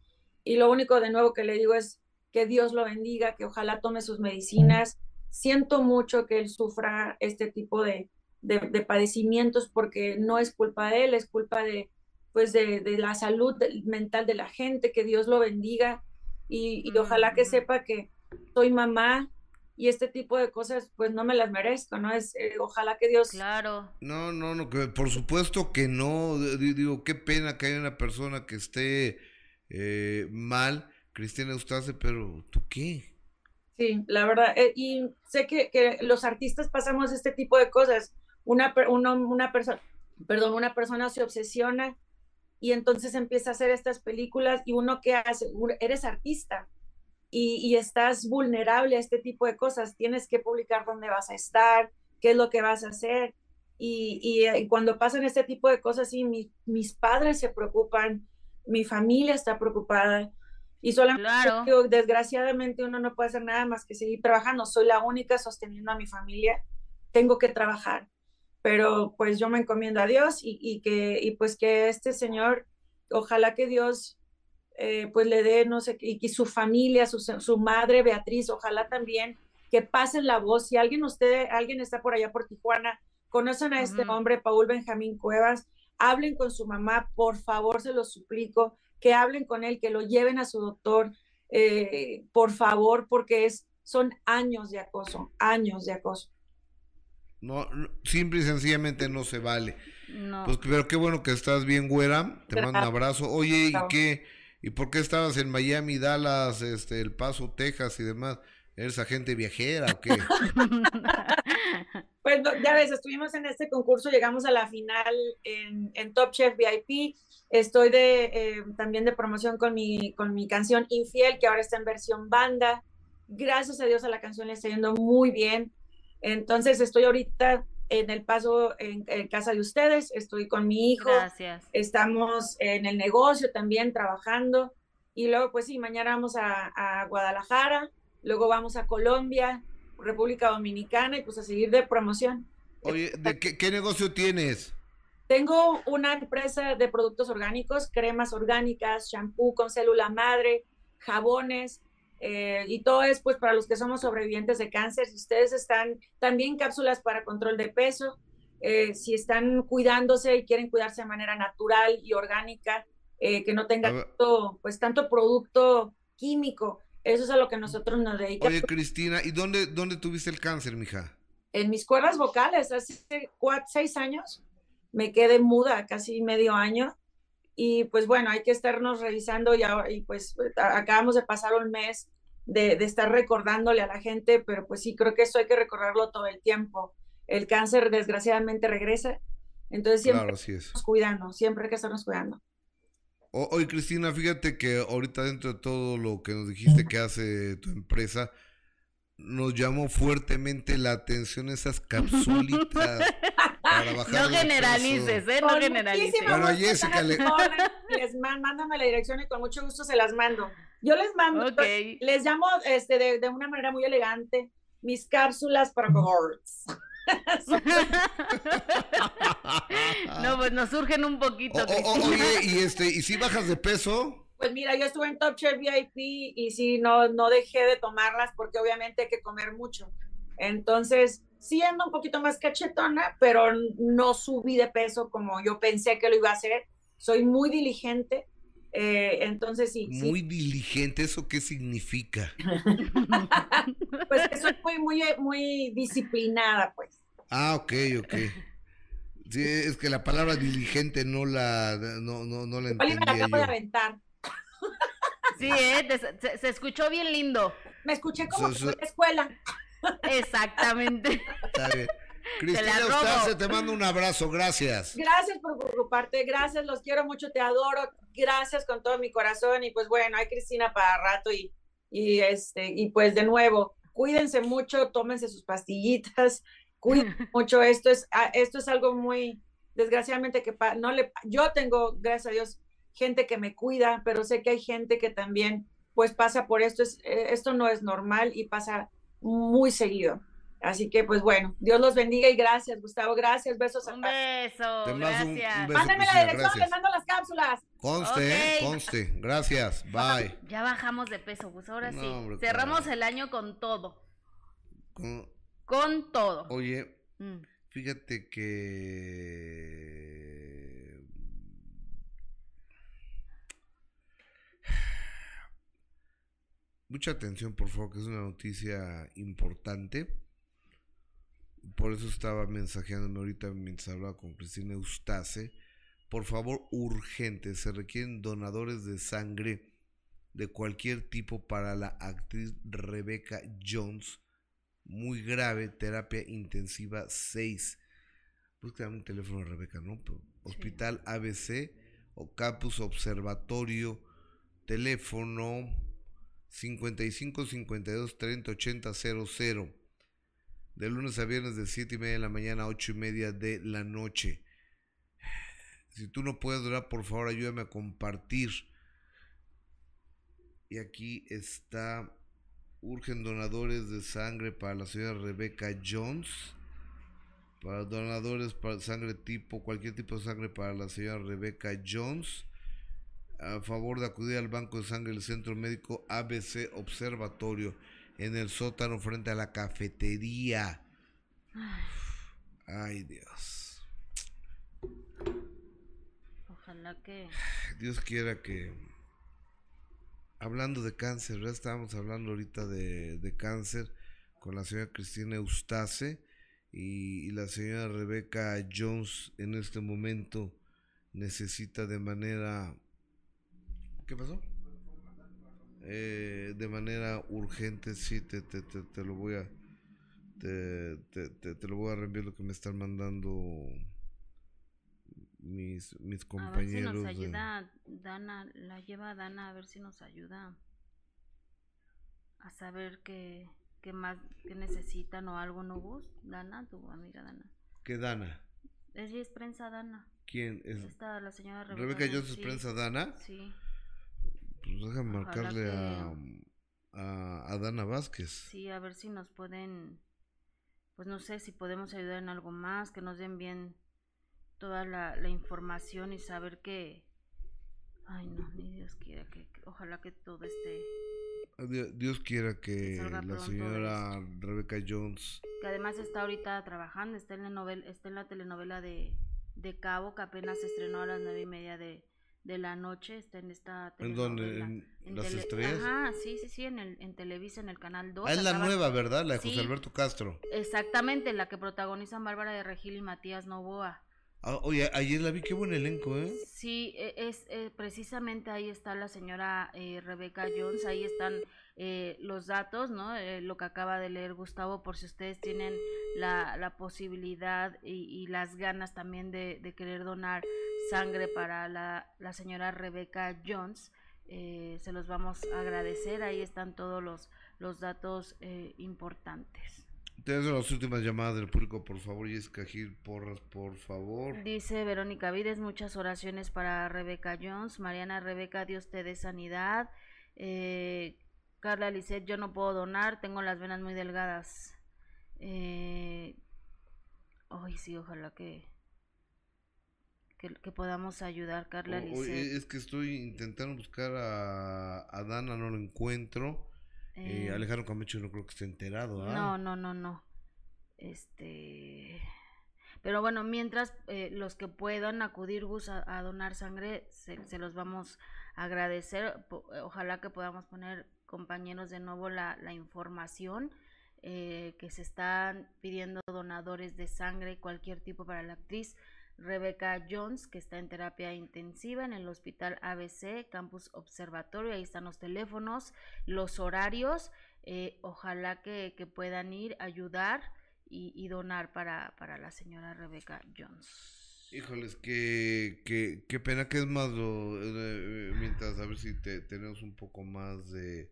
Speaker 9: Y lo único de nuevo que le digo es que Dios lo bendiga, que ojalá tome sus medicinas. Siento mucho que él sufra este tipo de, de, de padecimientos porque no es culpa de él, es culpa de, pues de, de la salud mental de la gente, que Dios lo bendiga y, y ojalá que sepa que soy mamá y este tipo de cosas pues no me las merezco, ¿no? Es eh, ojalá que Dios
Speaker 2: Claro.
Speaker 1: No, no, no, que por supuesto que no, digo, qué pena que haya una persona que esté eh, mal, Cristina Eustace, pero ¿tú qué?
Speaker 9: Sí, la verdad, eh, y sé que, que, los artistas pasamos este tipo de cosas. Una, una, una persona, perdón, una persona se obsesiona y entonces empieza a hacer estas películas y uno que hace, eres artista, y, y, estás vulnerable a este tipo de cosas. Tienes que publicar dónde vas a estar, qué es lo que vas a hacer. Y, y, y cuando pasan este tipo de cosas, sí, mi, mis padres se preocupan, mi familia está preocupada. Y solamente, claro. desgraciadamente, uno no puede hacer nada más que seguir trabajando. Soy la única sosteniendo a mi familia. Tengo que trabajar. Pero pues yo me encomiendo a Dios y, y que, y pues que este Señor, ojalá que Dios eh, pues le dé, no sé, y, y su familia, su, su, madre Beatriz, ojalá también que pasen la voz. Si alguien, usted, alguien está por allá por Tijuana, conocen a este uh -huh. hombre, Paul Benjamín Cuevas, hablen con su mamá, por favor, se lo suplico, que hablen con él, que lo lleven a su doctor, eh, por favor, porque es, son años de acoso, años de acoso.
Speaker 1: No, simple y sencillamente no se vale. No. Pues, pero qué bueno que estás bien, güera. Te mando un abrazo. Oye, ¿y qué? ¿Y por qué estabas en Miami, Dallas, este, El Paso, Texas y demás? ¿Eres agente viajera o qué?
Speaker 9: pues ya ves, estuvimos en este concurso, llegamos a la final en, en Top Chef VIP. Estoy de, eh, también de promoción con mi, con mi canción Infiel, que ahora está en versión banda. Gracias a Dios a la canción le está yendo muy bien. Entonces estoy ahorita en el paso en, en, casa de ustedes, estoy con mi hijo,
Speaker 2: Gracias.
Speaker 9: estamos en el negocio también trabajando y luego pues sí, mañana vamos a, a, Guadalajara, luego vamos a Colombia, República Dominicana y pues a seguir de promoción.
Speaker 1: Oye, ¿de qué, qué negocio tienes?
Speaker 9: Tengo una empresa de productos orgánicos, cremas orgánicas, shampoo con célula madre, jabones, eh, y todo es pues para los que somos sobrevivientes de cáncer, si ustedes están también cápsulas para control de peso, eh, si están cuidándose y quieren cuidarse de manera natural y orgánica, eh, que no tenga tanto, pues tanto producto químico, eso es a lo que nosotros nos dedicamos.
Speaker 1: Oye Cristina, ¿y dónde, dónde tuviste el cáncer, mija?
Speaker 9: En mis cuerdas vocales, hace cuatro, seis años, me quedé muda casi medio año y pues bueno, hay que estarnos revisando y, ahora, y pues acabamos de pasar un mes de, de, estar recordándole a la gente, pero pues sí, creo que eso hay que recordarlo todo el tiempo. El cáncer desgraciadamente regresa, entonces siempre
Speaker 1: claro, así es.
Speaker 9: cuidando, siempre hay que estarnos cuidando.
Speaker 1: Oye, Cristina, fíjate que ahorita dentro de todo lo que nos dijiste que hace tu empresa, nos llamó fuertemente la atención esas capsulitas
Speaker 2: No generalices, ¿eh? No generalices.
Speaker 1: Bueno, a Jessica le...
Speaker 9: Les man, mándame la dirección y con mucho gusto se las mando. Yo les mando, okay. les llamo este, de, de, una manera muy elegante mis cápsulas para cohorts.
Speaker 2: no, pues nos surgen un poquito.
Speaker 1: O, o, oye, y este, ¿y si bajas de peso?
Speaker 9: Pues mira, yo estuve en Top Chef VIP y sí, no, no dejé de tomarlas porque obviamente hay que comer mucho. Entonces, sí ando un poquito más cachetona, pero no subí de peso como yo pensé que lo iba a hacer. Soy muy diligente. Eh, entonces sí.
Speaker 1: Muy
Speaker 9: sí.
Speaker 1: diligente, ¿eso qué significa?
Speaker 9: pues que soy muy, muy, muy disciplinada, pues.
Speaker 1: Ah, ok, ok. Sí, es que la palabra diligente no la, no, no, no la entendía
Speaker 9: me la acabo
Speaker 1: yo.
Speaker 9: de aventar.
Speaker 2: Sí, ¿eh? se, se, escuchó bien lindo.
Speaker 9: Me escuché como so, so... en la escuela.
Speaker 2: Exactamente.
Speaker 1: Está bien. Cristina Eustace, te mando un abrazo, gracias.
Speaker 9: Gracias por preocuparte, gracias, los quiero mucho, te adoro, gracias con todo mi corazón y pues bueno, hay Cristina para rato y, y este, y pues de nuevo, cuídense mucho, tómense sus pastillitas, cuídense mucho, esto es, ah, esto es algo muy, desgraciadamente que no le, yo tengo, gracias a Dios, gente que me cuida, pero sé que hay gente que también pues pasa por esto, es, eh, esto no es normal y pasa muy seguido. Así que, pues bueno, Dios los bendiga y gracias, Gustavo. Gracias, besos.
Speaker 2: Un beso, gracias.
Speaker 9: Mándame la dirección, le mando las cápsulas.
Speaker 1: Conste, conste. Gracias, bye.
Speaker 2: Ya bajamos de peso, pues ahora sí. Cerramos el año con todo. Con, todo.
Speaker 1: Oye, mm. fíjate que... Mucha atención, por favor, que es una noticia importante por eso estaba mensajeándome ahorita mientras hablaba con Cristina Eustace. Por favor, urgente, se requieren donadores de sangre de cualquier tipo para la actriz Rebecca Jones. Muy grave, terapia intensiva 6. Busca un teléfono de Rebeca, ¿no? Hospital ABC o Campus Observatorio, teléfono 55 52 30 80 00 de lunes a viernes de 7 y media de la mañana a 8 y media de la noche. Si tú no puedes durar, por favor ayúdame a compartir. Y aquí está, urgen donadores de sangre para la señora Rebecca Jones. Para donadores para sangre tipo, cualquier tipo de sangre para la señora Rebecca Jones. A favor de acudir al Banco de Sangre del Centro Médico ABC Observatorio en el sótano frente a la cafetería. Ay, Dios.
Speaker 2: Ojalá que...
Speaker 1: Dios quiera que... Hablando de cáncer, ya estábamos hablando ahorita de, cáncer con la señora Cristina Eustace y, y, la señora Rebeca Jones en este momento necesita de manera... ¿Qué pasó? eh, de manera urgente, sí, te, te, te, lo voy a te, te, lo voy a reenviar lo que me están mandando mis, mis compañeros. A ver si
Speaker 2: nos ayuda Dana, la lleva Dana a ver si nos ayuda a saber qué, qué más qué necesitan o algo no vos, Dana, tu amiga Dana.
Speaker 1: ¿Qué Dana?
Speaker 2: Ella es prensa Dana.
Speaker 1: ¿Quién es?
Speaker 2: Esta, la señora
Speaker 1: Rebeca. Rebeca Jones es prensa Dana.
Speaker 2: Sí.
Speaker 1: Pues déjame marcarle a, a, Dana Vázquez.
Speaker 2: Sí, a ver si nos pueden, pues no sé si podemos ayudar en algo más, que nos den bien toda la, información y saber que, ay no, ni Dios quiera que, ojalá que todo esté...
Speaker 1: Dios, quiera que, la señora Rebecca Jones...
Speaker 2: Que además está ahorita trabajando, está en la, novela, está en la telenovela de, de Cabo, que apenas se estrenó a las nueve y media de, de la noche, está en esta
Speaker 1: ¿En dónde? ¿En, las estrellas?
Speaker 2: Ajá, sí, sí, sí, en, el, en Televisa, en el canal 2.
Speaker 1: Ah, es la nueva, ¿verdad? La de José Alberto Castro.
Speaker 2: Exactamente, la que protagonizan Bárbara de Regil y Matías Novoa.
Speaker 1: Ah, oye, ayer la vi, qué buen elenco, ¿eh?
Speaker 2: Sí, e, es, eh, precisamente ahí está la señora eh, Rebeca Jones, ahí están eh, los datos, ¿no? lo que acaba de leer Gustavo, por si ustedes tienen la, la posibilidad y, las ganas también de, querer donar sangre para la, señora Rebecca Jones. Eh, se los vamos a agradecer. Ahí están todos los, los datos eh, importantes.
Speaker 1: Tenemos las últimas llamadas del público, por favor, Jessica Gil Porras, por favor.
Speaker 2: Dice Verónica Vides, muchas oraciones para Rebeca Jones. Mariana Rebeca, Dios te dé sanidad. Eh, Carla Lisset, yo no puedo donar, tengo las venas muy delgadas. Eh, ay, sí, ojalá que, que, podamos ayudar, Carla
Speaker 1: Es que estoy intentando buscar a, Dana, no lo encuentro. Eh, eh, Alejandro Camacho no creo que esté enterado. ¿ah?
Speaker 2: No, no, no, no. Este. Pero bueno, mientras eh, los que puedan acudir Gus a, donar sangre, se, los vamos a agradecer. Ojalá que podamos poner, compañeros, de nuevo la, la información. que se están pidiendo donadores de sangre, cualquier tipo para la actriz. Rebecca Jones, que está en terapia intensiva en el Hospital ABC, Campus Observatorio. Ahí están los teléfonos, los horarios. Eh, ojalá que, puedan ir, ayudar y, donar para, para, la señora Rebecca Jones.
Speaker 1: Híjoles, qué, qué, pena que es más lo, eh, mientras a ver si te, tenemos un poco más de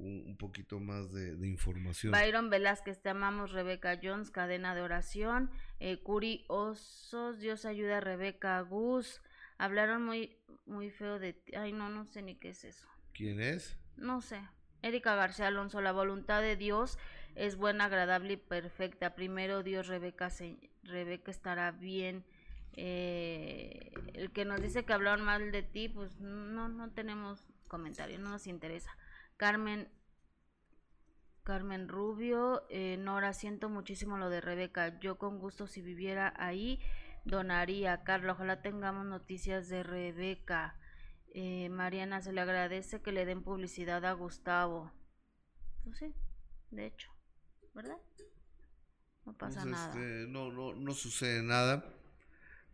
Speaker 1: un, poquito más de, información.
Speaker 2: Byron Velázquez, te amamos, Rebeca Jones, cadena de oración. Eh, Curi Osos, Dios ayuda a Rebeca Gus. Hablaron muy, muy feo de ti. Ay, no, no sé ni qué es eso.
Speaker 1: ¿Quién es?
Speaker 2: No sé. Erika García Alonso, la voluntad de Dios es buena, agradable y perfecta. Primero Dios, Rebeca, se, Rebeca estará bien. Eh, el que nos dice que hablaron mal de ti, pues no, no tenemos comentario, no nos interesa. Carmen, Carmen Rubio, eh, Nora, siento muchísimo lo de Rebeca. Yo con gusto si viviera ahí donaría. Carla, ojalá tengamos noticias de Rebeca. Eh, Mariana, se le agradece que le den publicidad a Gustavo. Pues sí, de hecho, ¿verdad? No pasa pues, nada.
Speaker 1: Este, no, no, no sucede nada.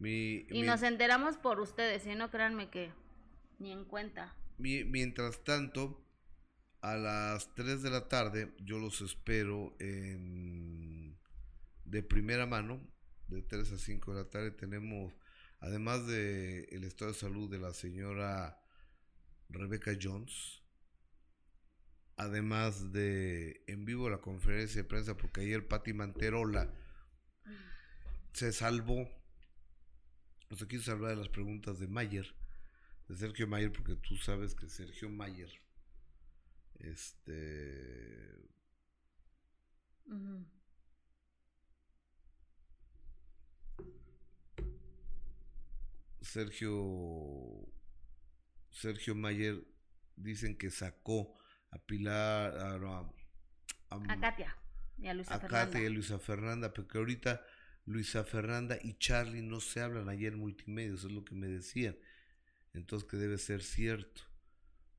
Speaker 2: y nos enteramos por ustedes, y no créanme que ni en cuenta.
Speaker 1: mientras tanto, a las 3 de la tarde yo los espero en de primera mano, de 3 a 5 de la tarde. Tenemos además de el estado de salud de la señora Rebecca Jones, además de en vivo la conferencia de prensa, porque ayer Patti Manterola se salvó, no se quiso hablar de las preguntas de Mayer, de Sergio Mayer, porque tú sabes que Sergio Mayer, este... Sergio Sergio Mayer dicen que sacó a Pilar
Speaker 2: a, a, Katia y a Luisa
Speaker 1: Fernanda. Katia y a Luisa Fernanda, porque ahorita Luisa Fernanda y Charlie no se hablan ayer en multimedia, eso es lo que me decían. Entonces que debe ser cierto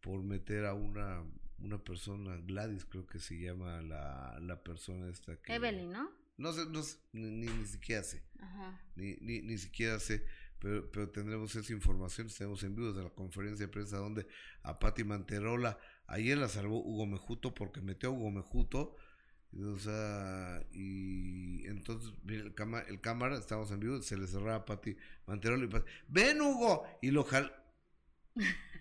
Speaker 1: por meter a una una persona, Gladys creo que se llama la, la persona esta que...
Speaker 2: Evelyn, ¿no?
Speaker 1: No sé, no sé, ni, ni, siquiera sé. Ni, ni, ni siquiera sé pero, pero tendremos esa información, estaremos en vivo de la conferencia de prensa donde a Pati Manterola, ayer la salvó Hugo Mejuto porque metió a Hugo Mejuto, o sea, y entonces el, el cámara, estamos en vivo, se le cerraba a Pati Manterola y Pati, ven Hugo, y lo jal...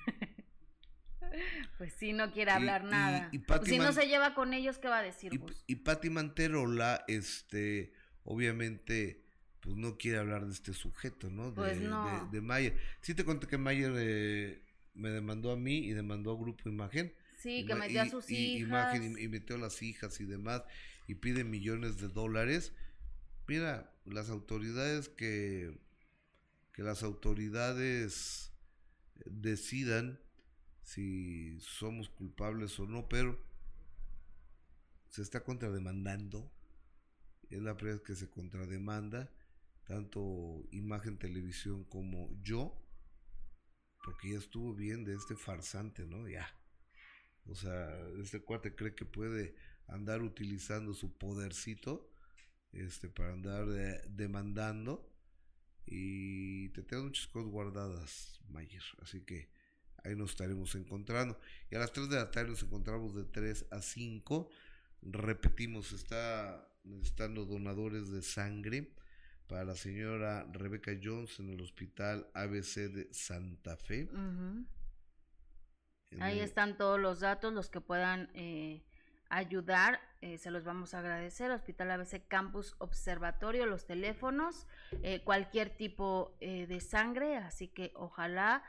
Speaker 2: Pues sí, no quiere hablar nada. Y, pues si no se lleva con ellos, ¿qué va a decir?
Speaker 1: Y, y Pati Manterola, este, obviamente pues no quiere hablar de este sujeto, ¿no? De,
Speaker 2: pues no.
Speaker 1: de, Mayer. Sí te conté que Mayer eh, me demandó a mí y demandó a Grupo Imagen.
Speaker 2: Sí, que metió a sus hijas.
Speaker 1: Imagen y, metió a las hijas y demás y pide millones de dólares. Mira, las autoridades que, que las autoridades decidan si somos culpables o no, pero se está contrademandando. Es la primera vez que se contrademanda tanto Imagen Televisión como yo, porque ya estuvo bien de este farsante, ¿no? Ya. O sea, este cuate cree que puede andar utilizando su podercito este, para andar demandando y te tengo muchas cosas guardadas, Mayer. Así que ahí nos estaremos encontrando. Y a las 3 de la tarde nos encontramos de 3 a 5. Repetimos, está necesitando donadores de sangre para la señora Rebecca Jones en el hospital ABC de Santa Fe.
Speaker 2: Ahí están todos los datos, los que puedan eh, ayudar, eh, se los vamos a agradecer. Hospital ABC Campus Observatorio, los teléfonos, eh, cualquier tipo de sangre, así que ojalá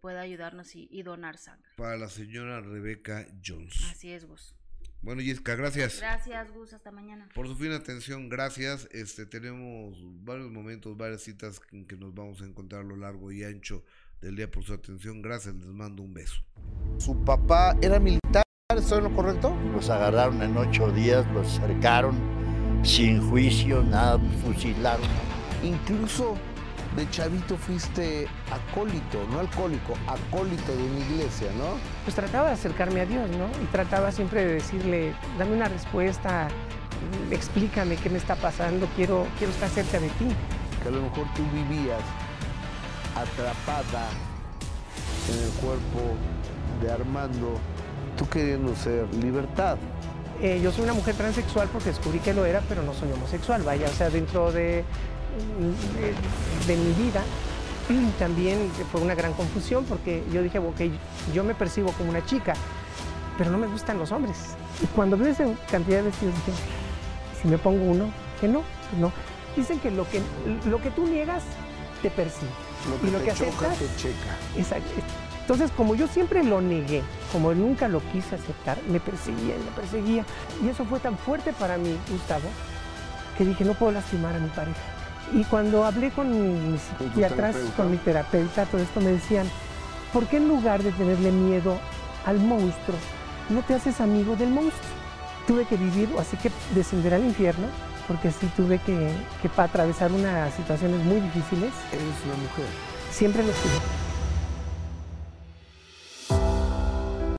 Speaker 2: pueda ayudarnos y, y, donar sangre.
Speaker 1: Para la señora Rebecca Jones.
Speaker 2: Así es, Gus.
Speaker 1: Bueno, Jessica, gracias.
Speaker 2: Gracias, Gus, hasta mañana.
Speaker 1: Por su fina atención, gracias. Este, tenemos varios momentos, varias citas en que nos vamos a encontrar a lo largo y ancho del día por su atención. Gracias, les mando un beso.
Speaker 7: Su papá era militar, ¿estoy en lo correcto?
Speaker 10: Los agarraron en ocho días, los cercaron sin juicio, nada, fusilaron.
Speaker 7: Incluso de chavito fuiste acólito, no alcohólico, acólito de una iglesia, ¿no?
Speaker 11: Pues trataba de acercarme a Dios, ¿no? Y trataba siempre de decirle, dame una respuesta, explícame qué me está pasando, quiero, quiero estar cerca de ti.
Speaker 7: Que a lo mejor tú vivías atrapada en el cuerpo de Armando, tú queriendo ser libertad.
Speaker 11: Eh, yo soy una mujer transexual porque descubrí que lo era, pero no soy homosexual, vaya, o sea, dentro de de, mi vida también fue una gran confusión porque yo dije, ok, yo me percibo como una chica, pero no me gustan los hombres. Y cuando veo esa cantidad de vestidos, dije, si me pongo uno, que no, pues no. Dicen que lo que, lo que tú niegas te persigue.
Speaker 7: Lo que
Speaker 11: y lo
Speaker 7: te
Speaker 11: que
Speaker 7: choca,
Speaker 11: aceptas,
Speaker 7: te checa.
Speaker 11: Exacto. Entonces, como yo siempre lo negué, como nunca lo quise aceptar, me perseguía y me perseguía. Y eso fue tan fuerte para mí, Gustavo, que dije, no puedo lastimar a mi pareja. Y cuando hablé con mis
Speaker 7: ¿Con tu
Speaker 11: psiquiatras, con mi terapeuta, todo esto me decían, ¿por qué en lugar de tenerle miedo al monstruo, no te haces amigo del monstruo? Tuve que vivir, así que descender al infierno, porque sí tuve que, que para atravesar unas situaciones muy difíciles.
Speaker 7: Eres una mujer.
Speaker 11: Siempre lo tuve.